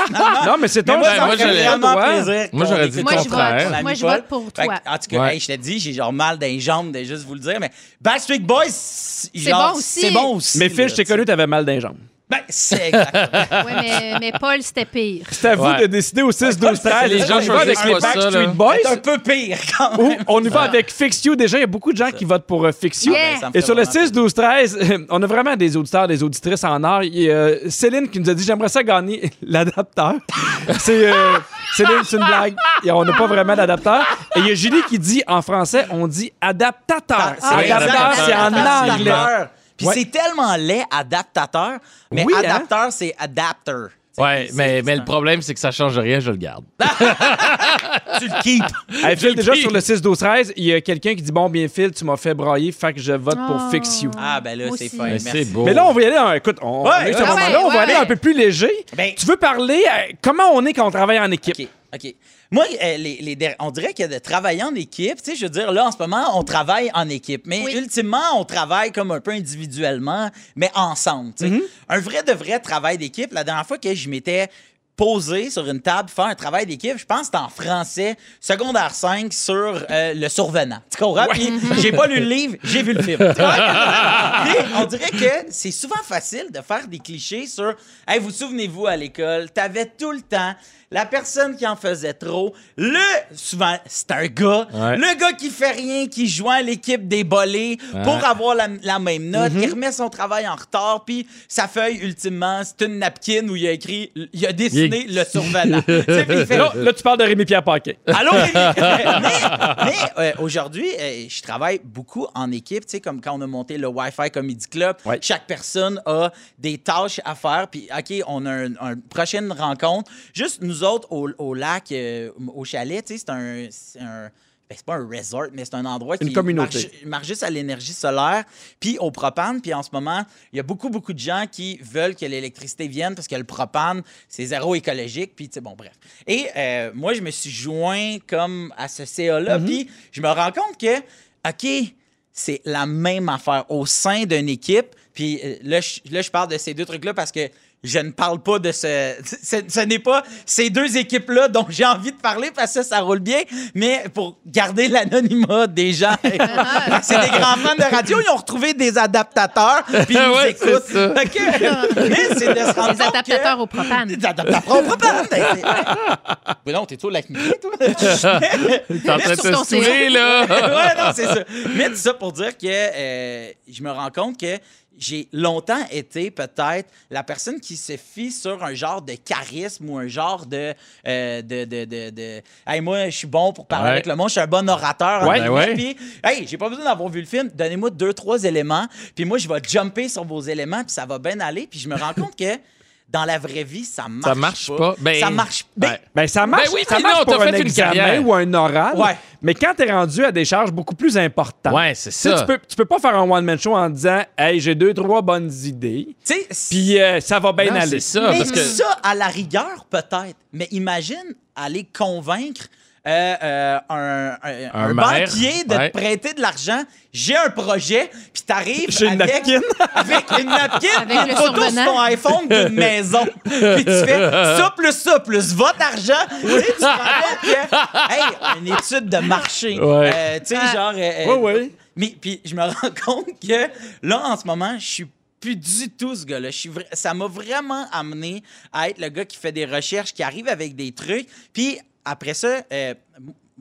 Non, mais c'est ton moi, Ben, moi, j'aurais dit Moi, contraire. Moi, je vote pour Fait toi. en tout cas, Ouais. hey, je te dis, j'ai genre mal dans les jambes de juste vous le dire, mais Backstreet Boys, c'est bon aussi. C'est bon aussi. Mais Phil, je t'ai connu, t'avais mal dans les jambes. Ben, c'est exactement. Oui, mais, mais Paul, c'était pire. C'est à vous Ouais. de décider au 6 12 13 les gens on y va avec les pas ça, Backstreet là. Boys C'est un peu pire quand ou même. on y va avec Fix You. Déjà, il y a beaucoup de gens qui votent pour euh, Fix You. Yeah. Ben, ça me Et sur le vraiment 6, 12, 13, on a vraiment des auditeurs, des auditrices en or. Il y a euh, Céline qui nous a dit J'aimerais ça gagner (laughs) l'adapteur. c'est euh, Céline, c'est une blague. Et on n'a pas vraiment d'adapteur. Et il y a Julie qui dit en français on dit adaptateur. Ah, c'est exact. c'est en anglais. Adaptateur. Puis Ouais. c'est tellement laid, adaptateur. Mais Oui, hein? c'est adapter. Ouais, mais, mais le problème, c'est que ça change rien, je le garde. (laughs) Tu le keep. Hey, Phil, déjà sur le 6, 12, 13, il y a quelqu'un qui dit Bon, bien, Phil, tu m'as fait brailler, fait que je vote pour Oh. Fix You. Ah, ben là, c'est fin. Mais Merci. c'est beau. Mais là, on va y aller. en- écoute, on, ouais, on va ouais, aller un peu plus léger. Ben- tu veux parler euh, comment on est quand on travaille en équipe? OK. Moi, euh, les, les on dirait que de travailler en équipe, tu sais, je veux dire, là, en ce moment, on travaille en équipe. Mais Oui. ultimement, on travaille comme un peu individuellement, mais ensemble, tu sais. Mm-hmm. Un vrai de vrai travail d'équipe, la dernière fois que je m'étais posé sur une table faire un travail d'équipe, je pense que c'était en français, secondaire 5, sur euh, le survenant. Tu comprends? J'ai pas lu le livre, j'ai vu le film. (laughs) On dirait que c'est souvent facile de faire des clichés sur Hey, vous souvenez-vous à l'école, t'avais tout le temps la personne qui en faisait trop, le souvent c'est un gars, Ouais. le gars qui fait rien, qui joint l'équipe des bolés pour avoir la, la même note, Mm-hmm. qui remet son travail en retard, puis sa feuille ultimement, c'est une napkin où il a écrit, il a dessiné le (laughs) il fait, Là, là, tu parles de Rémi-Pierre Paquet. Allô, Rémi? (laughs) (laughs) mais mais, euh, aujourd'hui, euh, je travaille beaucoup en équipe, tu sais, comme quand on a monté le Wi-Fi Comedy Club. Ouais. Chaque personne a des tâches à faire. Puis, OK, on a un- une prochaine rencontre. Juste nous autres, au, au lac, euh, au chalet, c'est un. c'est un- ben, c'est pas un resort, mais c'est un endroit Une qui communauté. marche, marche juste à l'énergie solaire, puis au propane. Puis en ce moment, il y a beaucoup, beaucoup de gens qui veulent que l'électricité vienne parce que le propane, c'est zéro écologique. Puis, tu sais, bon, bref. Et euh, moi, je me suis joint comme à ce CA-là, Mhm. puis je me rends compte que, OK, c'est la même affaire au sein d'une équipe. Puis euh, là, je, là, je parle de ces deux trucs-là parce que je ne parle pas de ce. Ce, ce n'est pas ces deux équipes-là dont j'ai envie de parler parce que ça roule bien, mais pour garder l'anonymat des gens. (laughs) c'est des grands fans de radio, ils ont retrouvé des adaptateurs, puis ils (laughs) nous Ouais, c'est écoutent. ça. (laughs) Mais c'est de se rendre compte adaptateurs que- au propane. Des adaptateurs au propane. Mais non, t'es trop lac toi? T'es en train de te là. ouais, non, c'est ça. Mais tout ça pour dire que euh, je me rends compte que j'ai longtemps été peut-être la personne qui se fie sur un genre de charisme ou un genre de. euh, de, de, de, de- Hey, moi, je suis bon pour parler Ouais. avec le monde, je suis un bon orateur. Ouais, ouais. Puis, hey, j'ai pas besoin d'avoir vu le film. Donnez-moi deux, trois éléments. Puis moi, je vais jumper sur vos éléments, puis ça va bien aller. Puis je me rends compte que dans la vraie vie, ça marche, marche pas. Ben, ça marche. Ben, ouais. Ben, ça marche, Ben oui, ça mais marche non, pour t'as un fait une examen ou un oral. Ouais. Mais quand t'es rendu à des charges beaucoup plus importantes, Ouais, c'est ça. tu peux, tu peux pas faire un one-man show en disant « Hey, j'ai deux, trois bonnes idées, tu sais, puis euh, ça va bien Non, aller. c'est » ça. Mais Parce que... ça, à la rigueur, peut-être. Mais imagine aller convaincre euh, euh, un, un- Un un maire, banquier de ouais. te prêter de l'argent. J'ai un projet, puis t'arrives J'ai une avec, napkin. (laughs) avec une napkin, Avec une photo sur ton iPhone d'une (laughs) maison. puis tu fais ça plus ça plus votre argent. Tu te rends compte que, hey, une étude de marché. Ouais. Euh, tu sais, Ah. genre... euh, Ouais, ouais. mais puis je me rends compte que là, en ce moment, je suis plus du tout ce gars-là. Je suis vra- Ça m'a vraiment amené à être le gars qui fait des recherches, qui arrive avec des trucs. Puis après ça, euh,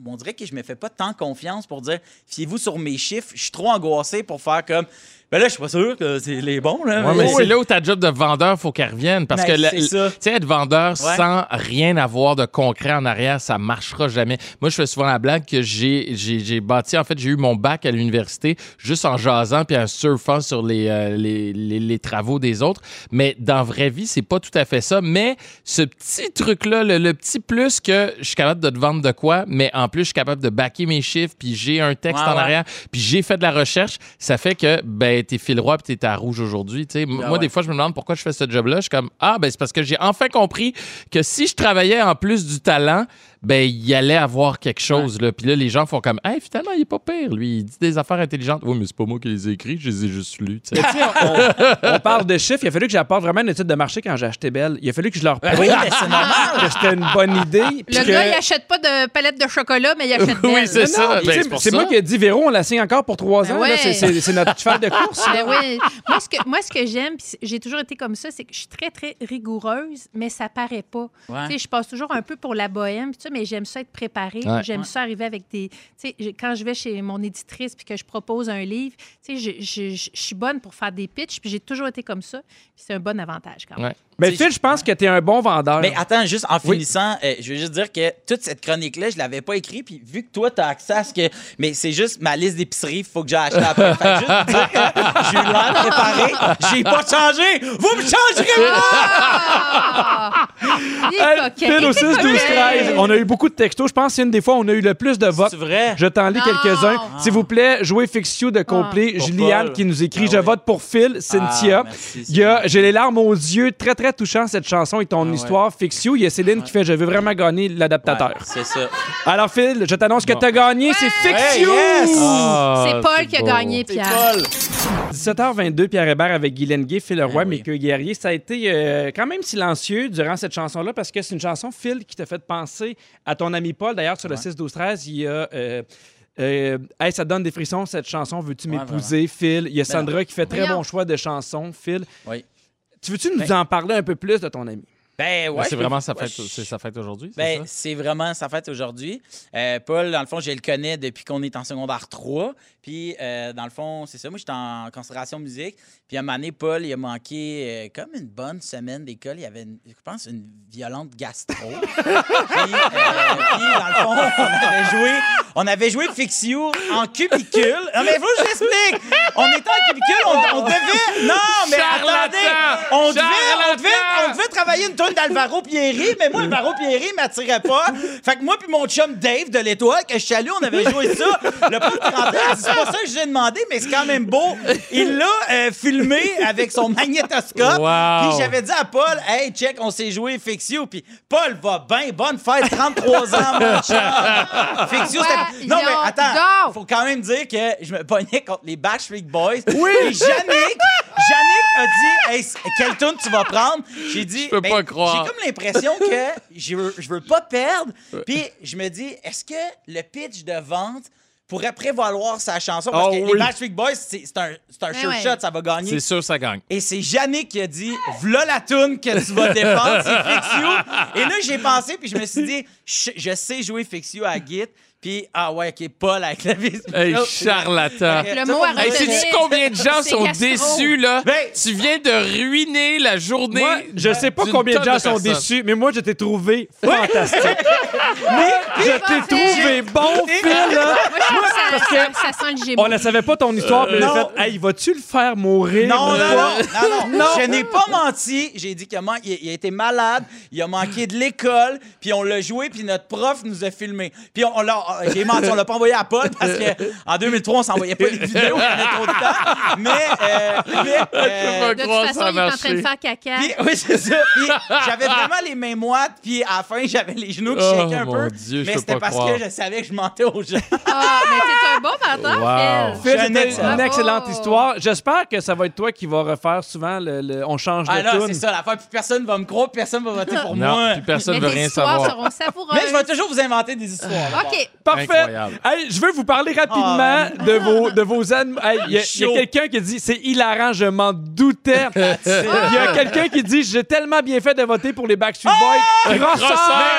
on dirait que je me fais pas tant confiance pour dire fiez-vous sur mes chiffres. Je suis trop angoissé pour faire comme ben là, je suis pas sûr que c'est les bons. Là, Ouais, mais c'est là où ta job de vendeur, faut qu'elle revienne. Parce Ben, que, tu sais, être vendeur Ouais. sans rien avoir de concret en arrière, ça marchera jamais. Moi, je fais souvent la blague que j'ai, bâti, en fait, j'ai eu mon bac à l'université juste en jasant puis en surfant sur les, euh, les, les, les travaux des autres. Mais dans la vraie vie, c'est pas tout à fait ça. Mais ce petit truc-là, le, le petit plus que je suis capable de te vendre de quoi, mais en plus, je suis capable de backer mes chiffres, puis j'ai un texte Ouais, en arrière, puis j'ai fait de la recherche, ça fait que, ben, t'es fil roi puis t'es à rouge aujourd'hui. Ah Moi, ouais. des fois, je me demande pourquoi je fais ce job-là. Je suis comme, ah, ben, c'est parce que j'ai enfin compris que si je travaillais en plus du talent, ben, il allait avoir quelque chose, là. Puis là, les gens font comme, hey, finalement, il est pas pire, lui. Il dit des affaires intelligentes. Oui, mais c'est pas moi qui les ai écrits, je les ai juste tu sais. Sais, on, on parle de chiffres. Il a fallu que j'apporte vraiment une étude de marché quand j'ai acheté Belle. Il a fallu que je leur prouve Oui, mais c'est normal. que c'était une bonne idée. Le que- gars, il achète pas de palette de chocolat, mais il achète (laughs) Oui, d'elle. c'est ça. non, Ben, c'est pour c'est ça. moi qui ai dit Véro, on la signe encore pour trois Ben ans. ouais. C'est- C'est c'est notre cheval de (laughs) course. Ben oui. moi, ce que, moi, ce que j'aime, puis j'ai toujours été comme ça, c'est que je suis très, très rigoureuse, mais ça paraît pas. Ouais. Tu sais, Je passe toujours un peu pour la bohème, mais j'aime ça être préparée. Ouais. J'aime ça arriver avec des. Tu sais, quand je vais chez mon éditrice puis que je propose un livre, tu sais, je, je- je- je suis bonne pour faire des pitchs, puis j'ai toujours été comme ça. Puis c'est un bon avantage quand même. Ouais. Mais Phil, je pense que tu es un bon vendeur. Mais attends, juste en Oui. finissant, euh, je veux juste dire que toute cette chronique-là, je l'avais pas écrite, puis vu que toi, tu as accès à ce que. Mais c'est juste ma liste d'épicerie, il faut que j'ai acheté après. Fait juste dire que (laughs) j'ai eu l'air préparé, j'ai pas changé. Vous me changerez Ah! (laughs) Coquin. Phil au 6, 12, 13. On a eu beaucoup de textos. Je pense que c'est une des fois où on a eu le plus de votes. C'est vrai? Je t'en lis quelques-uns. S'il vous plaît, jouez Fixio de complet. Pour Juliane qui nous écrit Ah Je vote pour Phil, Cynthia. Ah, Il y a J'ai les larmes aux yeux. Très, très touchant cette chanson et ton Ah ouais. histoire. Fixio. Il y a Céline qui fait Je veux vraiment gagner l'adaptateur. Ouais, c'est ça. Alors, Phil, je t'annonce que tu as gagné. C'est. Hey, yes! Ah, C'est Paul qui a beau. gagné, C'est Pierre. Paul. 17h22, Pierre Hébert avec Guy Lenguet, Phil Leroy, Ah oui. Mickey Guerrier. Ça a été euh, quand même silencieux durant cette chanson-là parce que c'est une chanson, Phil, qui t'a fait penser à ton ami Paul. D'ailleurs, sur le 6-12-13, il y a. euh, euh, Hey, ça donne des frissons, cette chanson. Veux-tu Ouais, m'épouser, Phil? Il y a Ben Sandra qui fait très bon choix de chanson, Phil. Oui. Tu veux-tu nous Ben- en parler un peu plus de ton ami? Ben ouais. Mais c'est vraiment sa ouais, fête, je- sa fête aujourd'hui, c'est Ben, c'est vraiment sa fête aujourd'hui. Euh, Paul, dans le fond, je le connais depuis qu'on est en secondaire 3. Puis, euh, dans le fond, c'est ça. Moi, j'étais en considération musique. Puis, à un moment donné, Paul, il a manqué euh, comme une bonne semaine d'école. Il y avait, une- je pense, une violente gastro. (laughs) puis, euh, puis, dans le fond, on avait joué, on avait joué Fixio en cubicule. Non, mais faut que je l'explique. On était en cubicule, on, on devait. Non, mais travaillé une tonne d'Alvaro Pierri, mais moi, Alvaro Pierri m'attirait pas. Fait que moi puis mon chum Dave de l'Étoile, que je salue, on avait joué ça. Le pauvre c'est pas ça que je ai demandé, mais c'est quand même beau. Il l'a euh, filmé avec son magnétoscope. Wow. Puis j'avais dit à Paul, hey, check, on s'est joué Fixio. Puis Paul va bien, bonne fête, 33 ans, mon chum. (laughs) Fixio, c'était. Non, mais attends, faut quand même dire que je me pognais contre les Backstreet Boys. Oui. Et Yannick, Yannick a dit, hey, quelle tune tu vas prendre? J'ai dit, ben, pas croire. J'ai comme l'impression que (laughs) je veux, je veux pas perdre. Puis je me dis, est-ce que le pitch de vente pourrait prévaloir sa chanson? Parce Oh que oui. les Backstreet Boys, c'est c'est un, c'est un Ben sure ouais. shot, ça va gagner. C'est sûr, ça gagne. Et c'est Yannick qui a dit V'là la toune que tu vas défendre, c'est Fixio. Et là, j'ai pensé, puis je me suis dit Je, je sais jouer Fixio à Git. Puis, ah ouais, OK, Paul avec la vis. Hey, charlatan. Le mot à me Hey, sais-tu combien de gens sont gastro. déçus, là? Ben- tu viens de ruiner la journée. Moi, je sais pas combien de gens sont déçus, mais moi, je t'ai trouvé (laughs) fantastique. mais je t'ai trouvé bon, Phil, là. Moi, je trouve que ça, parce que ça, ça sent le gémeau. On ne savait pas ton histoire, mais non. fait, hey, vas-tu le faire mourir? Non, non, non, non, non, Je n'ai pas menti. J'ai dit qu'il a été malade, il a manqué de l'école, puis on l'a joué, puis notre prof nous a filmé. Puis on, l'a, j'ai menti, on l'a pas envoyé à Paul parce qu'en 2003, on s'envoyait pas les (laughs) vidéos, il y avait trop de temps. Mais, euh, mais, (laughs) euh, de toute façon, il est en train de faire caca. Puis, oui, c'est ça. Puis, j'avais vraiment les mains moites, puis à la fin, j'avais les genoux qui Oh, shakaient un mon peu. Dieu, mais c'était pas parce croire. que je savais que je mentais aux gens. Ah, mais t'es un bon menteur, Wow. Phil. Phil, c'était une excellente histoire. J'espère que ça va être toi qui va refaire souvent le, le- on change Ah de là, tune. c'est ça l'affaire. Puis personne va me croire, personne va voter pour Non, moi. puis personne ne veut rien savoir. seront. Mais je vais toujours vous inventer des histoires. d'abord. OK. Parfait. Hey, je veux vous parler rapidement Ah, de vos de vos animaux. (laughs) Hey, Il y a, il quelqu'un qui dit c'est hilarant, je m'en doutais. (laughs) Il y a quelqu'un qui dit j'ai tellement bien fait de voter pour les Backstreet Boys. (laughs) Grosseur!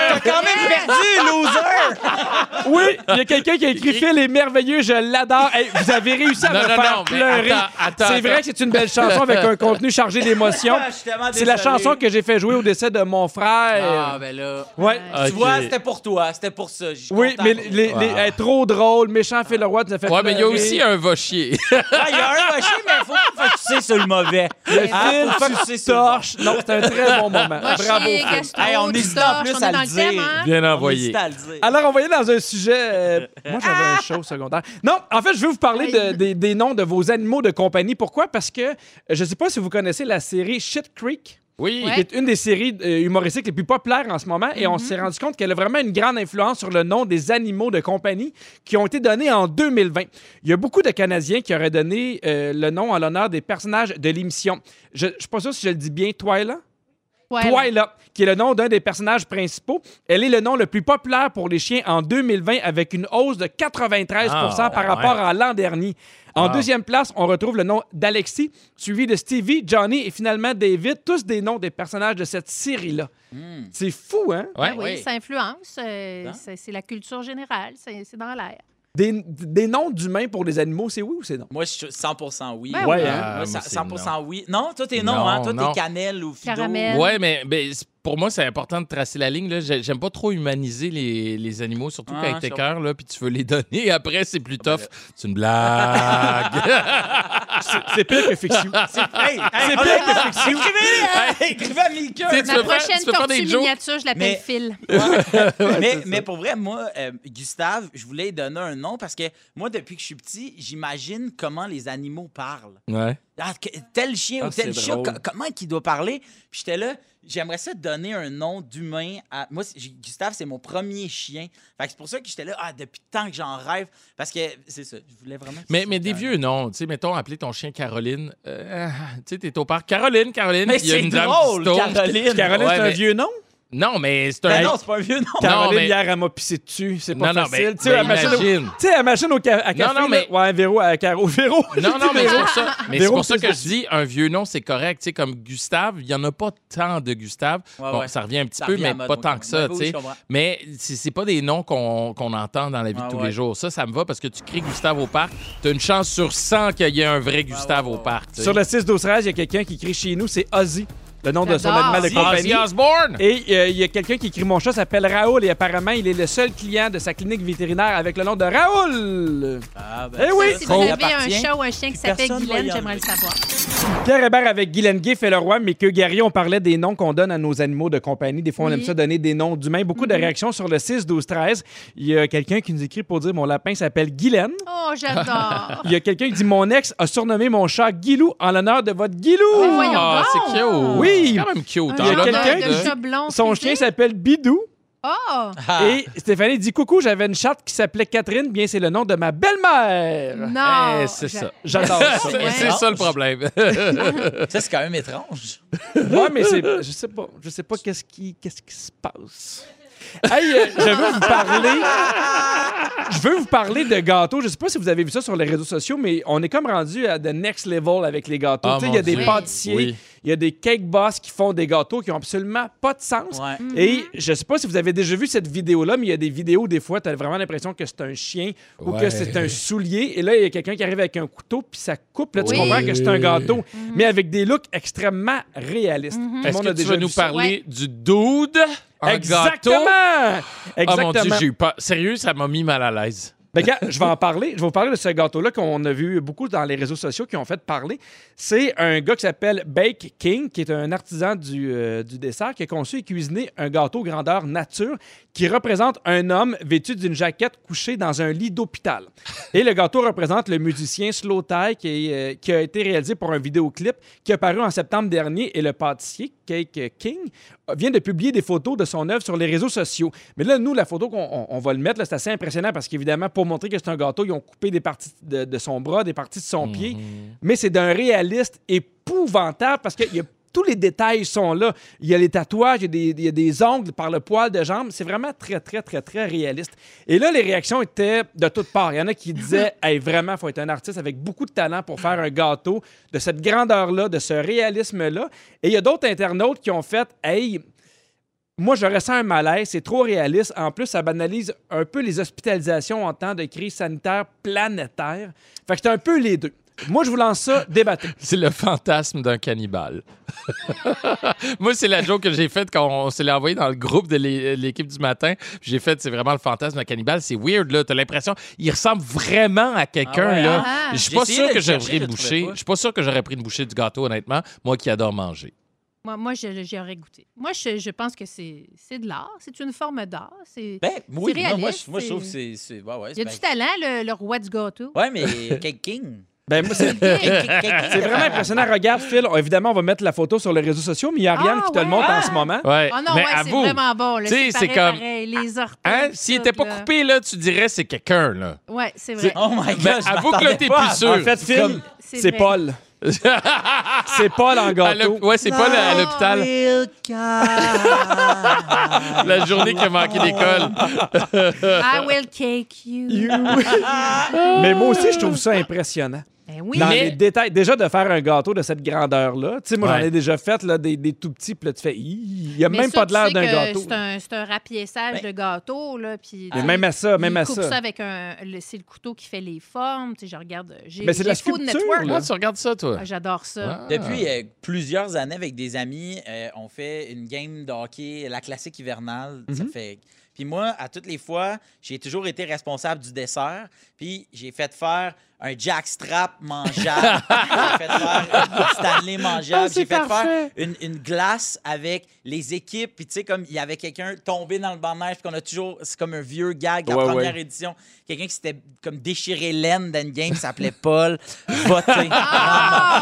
T'as quand même perdu, loser! Oui, il y a quelqu'un qui a écrit Phil est merveilleux, je l'adore. Hey, vous avez réussi à Non, me non, faire non, pleurer. c'est vrai que c'est une belle chanson avec un contenu chargé d'émotions. Ah, C'est la chanson que j'ai fait jouer au décès de mon frère. Ah, ben là. Ouais. Tu vois, c'était pour toi, c'était pour ça. Oui, mais les, toi. les- elle est trop drôle, méchant Phil Leroy, tu nous as fait Ouais, mais il y a pleurer. aussi un va chier. (laughs) Ah, il y a un rocher, mais il faut pas focuser sur le mauvais. Le Ah, Phil faut focuser fait sur le bon. torche. Non, c'est un très bon moment. Bravo, Phil. Hey, on tu hésite en plus on à est dans le dire. hein? Bien On envoyé. hésite à le dire. Alors, on va y aller dans un sujet. euh, moi, j'avais un show secondaire. Non, en fait, je veux vous parler de- des, des noms de vos animaux de compagnie. Pourquoi? Parce que euh, je ne sais pas si vous connaissez la série Shit Creek. Oui. Ouais. qui est une des séries euh, humoristiques les plus populaires en ce moment. Et on s'est rendu compte qu'elle a vraiment une grande influence sur le nom des animaux de compagnie qui ont été donnés en 2020. Il y a beaucoup de Canadiens qui auraient donné euh, le nom en l'honneur des personnages de l'émission. Je ne suis pas sûr si je le dis bien, Twyla? Twyla, qui est le nom d'un des personnages principaux. Elle est le nom le plus populaire pour les chiens en 2020 avec une hausse de 93 Ah, par ouais. rapport à l'an dernier. En Wow. deuxième place, on retrouve le nom d'Alexis, suivi de Stevie, Johnny et finalement David, tous des noms des personnages de cette série-là. C'est fou, hein? Ouais. Ben oui, ça influence. euh, Hein? c'est la culture générale. C'est dans l'air. Des, des noms d'humains pour les animaux, c'est oui ou c'est non? Moi, je suis 100% oui. Ben Ouais, oui. hein? Moi, moi, ça- c'est 100% oui. Non, toi, t'es non, Non, hein? Toi, t'es cannelle ou fido. Caramel. Ouais, mais ben, pour moi, c'est important de tracer la ligne. J'aime pas trop humaniser les, les animaux, surtout Ah, quand t'es cœur, là, puis tu veux les (laughs) donner. Après, c'est plus ben tough. C'est une blague. (laughs) C'est pire que fiction. (laughs) Hey, hey, C'est honnêtement, pire que fiction. Écrivez, écrivez à Milka. Tu faire- prochaine tu tortue miniature, je l'appelle Mais- Phil. mais, mais pour vrai, moi, euh, Gustave, je voulais lui donner un nom parce que moi, depuis que je suis petit, j'imagine comment les animaux parlent. ouais. Ah, tel chien Ah, ou tel co- comment il doit parler? Puis j'étais là, j'aimerais ça donner un nom d'humain à. Moi, Gustave, c'est mon premier chien. Fait que c'est pour ça que j'étais là, ah, depuis tant que j'en rêve. Parce que c'est ça, je voulais vraiment. Mais, mais des un- vieux noms. Tu sais, mettons, appeler ton chien Caroline. Euh, tu sais, t'es au parc. Caroline, Caroline. Mais il y a c'est une dame drôle. Caroline. Caroline, Ouais, c'est un mais- vieux nom? Non, mais c'est Ben un. non, c'est pas un vieux nom. Caroline, mais- hier, elle m'a pissé dessus. C'est pas Non, non, facile. tu sais, imagine. tu sais, la machine au ca- à café. non, là. mais- Ouais, Véro, à Caro. (laughs) Véro. Non, non, mais c'est pour ça. Mais c'est Véro, pour ça que je dis un vieux nom, c'est correct. Tu sais, comme Gustave, il n'y en a pas tant de Gustave. Ouais, bon, ouais. ça revient un petit Ça peu, mais mode, pas tant que ça. Ben tu sais. Mais c'est pas des noms qu'on entend dans la vie Ah, de tous ouais. les jours. Ça, ça me va parce que tu cries Gustave au parc. Tu as une chance sur 100 qu'il y ait un vrai Gustave au parc. Sur le 6 12 13 il y a quelqu'un qui crie chez nous, c'est Ozzy. Le nom de son animal de compagnie. Osbourne! Et euh, il y a quelqu'un qui écrit Mon chat s'appelle Raoul et apparemment, il est le seul client de sa clinique vétérinaire avec le nom de Raoul. Ah, Eh oui! Si vous avez un chat ou un chien qui s'appelle Guylaine, j'aimerais le savoir. Pierre Hébert avec Guylaine Gay fait le roi, mais que Gary, on parlait des noms qu'on donne à nos animaux de compagnie. Des fois, on Oui. aime ça donner des noms d'humains. Beaucoup de réactions sur le 6, 12, 13. Il y a quelqu'un qui nous écrit pour dire Mon lapin s'appelle Guylaine. Oh, j'adore. (laughs) Il y a quelqu'un qui dit Mon ex a surnommé mon chat Guilou en l'honneur de votre Guilou. Ah, donc. c'est cute! Oui. C'est quand même cute. Il y a quelqu'un. Son chien s'appelle Bidou. Oh! Ah. Et Stéphanie dit Coucou, j'avais une chatte qui s'appelait Catherine. Bien, c'est le nom de ma belle-mère. Non! Eh, c'est ça. (laughs) J'adore ça. C'est ça le problème. (laughs) Ça, c'est quand même étrange. Ouais, mais c'est. Je sais pas. Je sais pas qu'est-ce qui, qu'est-ce qui se passe. Hey, euh, je veux vous parler. Je veux vous parler de gâteaux. Je sais pas si vous avez vu ça sur les réseaux sociaux, mais on est comme rendu à the next level avec les gâteaux. Ah, Tu sais, mon il y a des pâtissiers, Oui. Il y a des cake boss qui font des gâteaux qui ont absolument pas de sens. Ouais. Et je sais pas si vous avez déjà vu cette vidéo-là, mais il y a des vidéos, des fois, tu as vraiment l'impression que c'est un chien ou que c'est un soulier. Et là, il y a quelqu'un qui arrive avec un couteau, puis ça coupe. Là, tu Oui. comprends que c'est un gâteau, mais avec des looks extrêmement réalistes. Le Est-ce que a tu déjà vas vu nous parler du dude en Exactement! gâteau? Exactement. Oh mon Dieu, j'ai eu peur. Sérieux, ça m'a mis mal à l'aise. Ben, je vais en parler. Je vais vous parler de ce gâteau-là qu'on a vu beaucoup dans les réseaux sociaux qui ont fait parler. C'est un gars qui s'appelle Bake King, qui est un artisan du, euh, du dessert, qui a conçu et cuisiné un gâteau grandeur nature qui représente un homme vêtu d'une jaquette couché dans un lit d'hôpital. Et le gâteau représente le musicien Slow Tie qui, euh, qui a été réalisé pour un vidéoclip qui a paru en septembre dernier et le pâtissier Cake King vient de publier des photos de son œuvre sur les réseaux sociaux. Mais là, nous, la photo qu'on on- on va le mettre, c'est assez impressionnant parce qu'évidemment, pour montrer que c'est un gâteau, ils ont coupé des parties de, de son bras, des parties de son pied. Mais c'est d'un réaliste épouvantable parce que il y a- tous les détails sont là. Il y a les tatouages, il y a des, il y a des ongles par le poil de jambe. C'est vraiment très, très, très, très réaliste. Et là, les réactions étaient de toutes parts. Il y en a qui disaient (laughs) Hey, vraiment, il faut être un artiste avec beaucoup de talent pour faire un gâteau de cette grandeur-là, de ce réalisme-là. Et il y a d'autres internautes qui ont fait Hey, moi, je ressens un malaise, c'est trop réaliste. En plus, ça banalise un peu les hospitalisations en temps de crise sanitaire planétaire. Fait que c'est un peu les deux. Moi, je vous lance ça, débattez. (laughs) C'est le fantasme d'un cannibale. (laughs) Moi, c'est la joke que j'ai faite quand on se l'a envoyé dans le groupe de l'é- l'équipe du matin. J'ai fait, c'est vraiment le fantasme d'un cannibale. C'est weird, là. T'as l'impression, il ressemble vraiment à quelqu'un, Ah ouais, là. ah. Je suis pas sûr que j'aurais bouché. Je suis pas sûr que j'aurais pris une bouchée du gâteau, honnêtement. Moi qui adore manger. Moi, moi je- j'aurais goûté. Moi, je, je pense que c'est c'est de l'art. C'est une forme d'art. C'est- Ben, oui, moi, je- moi, je trouve que c'est- Ouais, ouais, Il y a du talent, le, le roi du gâteau. Ouais, mais Cake (laughs) King. Ben, moi, (laughs) (laughs) c'est vraiment impressionnant. Regarde, Phil, évidemment, on va mettre la photo sur les réseaux sociaux, mais il y a Ariane Ah, qui te le ouais. montre en ce moment. Ouais. Oh non, Mais ouais, c'est vraiment bon. là. tu sais, C'est comme- pareil, les orteils. Hein? tout S'il était pas là. coupé, là, tu dirais c'est quelqu'un, là. Ouais, c'est vrai. Oh my god. Mais je avoue que là, m'attendais t'es pas plus à- sûr. En fait, Phil, C'est c'est vrai. Paul. (laughs) c'est Paul en À gâteau. l'hôp- ouais, c'est pas le- à l'hôpital. La journée qu'il a manqué d'école. I will cake you. Mais moi aussi, je trouve ça impressionnant. Ben oui. Dans Mais- les détails. Déjà, de faire un gâteau de cette grandeur-là. Tu sais, moi, j'en ai déjà fait là, des, des tout petits, puis là, tu fais, il n'y a Mais même ça, pas de l'air d'un gâteau. C'est un, c'est un rapiessage de gâteau, là. Puis, même à ça, même à ça. ça avec un. C'est le couteau qui fait les formes. Tu sais, je regarde. J'ai Mais c'est de la Food sculpture, Network. là. Moi, tu regardes ça, toi? Ah, J'adore ça. Ah. Depuis euh, plusieurs années, avec des amis, euh, on fait une game de hockey, la classique hivernale. Ça Mhm. fait. Puis moi, à toutes les fois, j'ai toujours été responsable du dessert. Puis j'ai fait faire un jackstrap mangeable. (laughs) j'ai fait faire une Stanley mangeable. Ah, c'est j'ai fait parfait. faire une, une glace avec les équipes. Puis tu sais, comme il y avait quelqu'un tombé dans le banc de neige, puis qu'on a toujours. C'est comme un vieux gag de la Ouais, première ouais. édition. Quelqu'un qui s'était comme déchiré l'aine d'une game, qui s'appelait Paul. Voté. (laughs)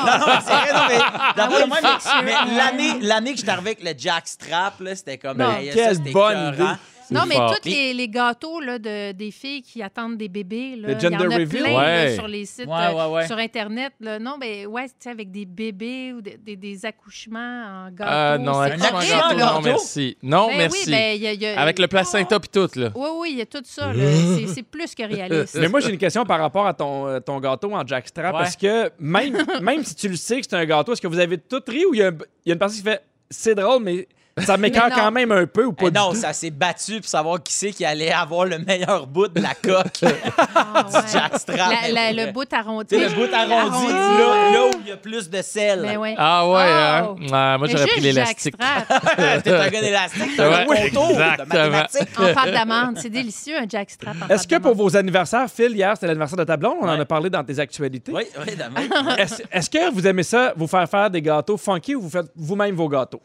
Non, non, c'est vrai, non, mais, d'après oui, moi, mais- mais l'année, l'année que j'étais arrivé avec le jack strap, là, c'était comme. Ben, hey, ça, quelle c'était bonne écœurant. idée. Non, mais tous les, les gâteaux là, de, des filles qui attendent des bébés, là, Le il y en gender a reveal. plein là, Ouais. sur les sites, Ouais, euh, ouais, ouais. sur Internet. Là. Non, mais ouais, tu sais, avec des bébés ou des, des- des accouchements en gâteau. Ah non, accouchement horrible. gâteau, gâteau? non, merci. Non, Ben merci. Oui, ben, il y a- il y a- Avec le placenta puis tout, là. Oui, oui, il y a tout ça. (laughs) C'est- plus que réaliste. Mais moi, j'ai une question par rapport à ton, euh, ton gâteau en jackstrap. Ouais. Parce que même, même si tu le sais que c'est un gâteau, est-ce que vous avez tout ri ou il y a, il y a une personne qui fait c'est drôle, mais Ça m'écœure quand même un peu ou pas Eh du non, tout? ça s'est battu pour savoir qui c'est qui allait avoir le meilleur bout de la (laughs) coque Ah, (laughs) ouais. du jackstrap. La- la- le bout (laughs) arrondi. Le bout arrondi, là, là où il y a plus de sel. Ben ouais. Ah ouais, hein? Oh. Ah, moi, Mais j'aurais pris l'élastique. T'es un gars d'élastique, t'as un contour de mathématiques. en pâte d'amande. C'est délicieux, un jackstrap en Est-ce que pour vos anniversaires, Phil, hier, c'était l'anniversaire de ta blonde, on en a parlé dans tes actualités. Oui, oui, est-ce que vous aimez ça, vous faire faire des gâteaux funky ou vous faites vous-même vos gâteaux?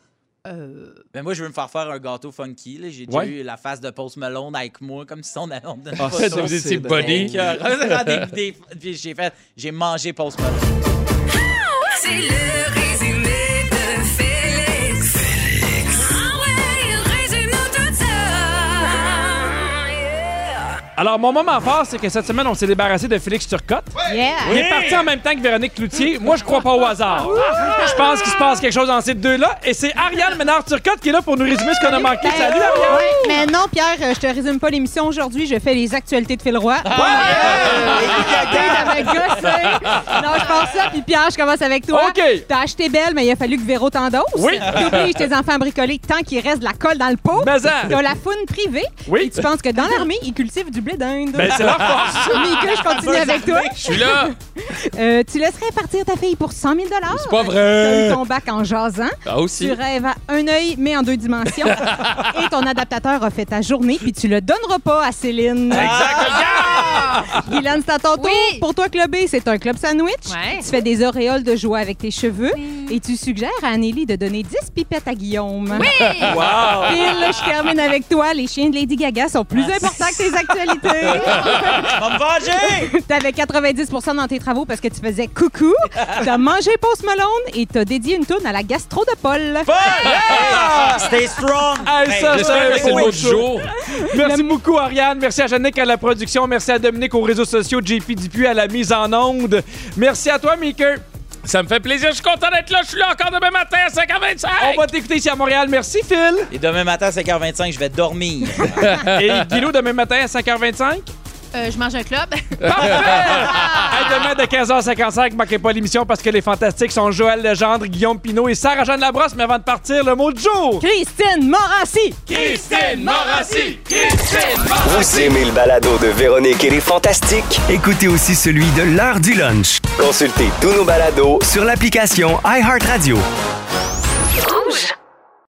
Ben moi, je veux me faire faire un gâteau funky. là. J'ai déjà Ouais. eu la face de Post Malone avec moi, comme si on avait Ah, ça. Vous étiez des- Puis j'ai fait, j'ai mangé Post Malone. C'est le résumé de Félix. Félix. Ah ouais, il résume tout ça. Yeah. Alors, mon moment fort, c'est que cette semaine, on s'est débarrassé de Félix Turcotte. Yeah! Il est parti en même temps que Véronique Cloutier. Moi, je crois pas au hasard. Je pense qu'il se passe quelque chose dans ces deux-là. Et c'est Ariane Ménard-Turcotte qui est là pour nous résumer ce qu'on a manqué. Salut, Ariane! Ouais, mais non, Pierre, euh, je te résume pas l'émission aujourd'hui. Je fais les actualités de Phil Roy. J'avais gossé. Non, je pense ça. Puis Pierre, je commence avec toi. OK. T'as acheté belle, mais il a fallu que Véro t'endosse. Oui. T'obliges tes enfants à bricoler tant qu'il reste de la colle dans le pot. Mais ça. T'as la foune privée. Oui. Et tu penses que dans l'armée, ils cultivent du blé d'Inde. Ben, c'est leur (laughs) force. Mika, je continue avec toi. Je suis là! Euh, tu laisserais partir ta fille pour 100 000 C'est pas T'as eu vrai! ton bac en jasant. Ah, aussi. Tu rêves à un œil, mais en deux dimensions. (laughs) Et ton adaptateur a fait ta journée, puis tu le donneras pas à Céline. Guylaine, c'est à ton tour. Oui. Pour toi, Clubé, c'est un club sandwich. Ouais. Tu fais des auréoles de joie avec tes cheveux. Et tu suggères à Anneli de donner 10 pipettes à Guillaume. Oui! (laughs) Wow! Phil, je termine avec toi. Les chiens de Lady Gaga sont plus importants que tes actualités. (laughs) Va me venger! T'avais 90% dans tes travaux parce que tu faisais coucou. T'as mangé Post Malone et t'as dédié une tourne à la gastro de Paul. Paul! Yeah! Stay strong! Hey, ça, c'est le mot du jour. Merci beaucoup, Ariane. Merci à Jannick à la production. Merci à Dominique aux réseaux sociaux, JP Dupuis à la mise en onde. Merci à toi, Mika. Ça me fait plaisir. Je suis content d'être là. Je suis là encore demain matin à 5h25. On va t'écouter ici à Montréal. Merci, Phil. Et demain matin à 5h25, je vais dormir. (laughs) Et Guilou, demain matin à 5h25. Euh, je mange un club. (laughs) Parfait! Hey, demain de 15h55, manquez pas l'émission parce que les fantastiques sont Joël Legendre, Guillaume Pinot et Sarah-Jeanne Labrosse. Mais avant de partir, le mot du jour. Christine Morassi. Christine Morassi! Christine Vous aimez le balado de Véronique et les Fantastiques? Écoutez aussi celui de l'heure du lunch. Consultez tous nos balados sur l'application iHeartRadio. Rouge.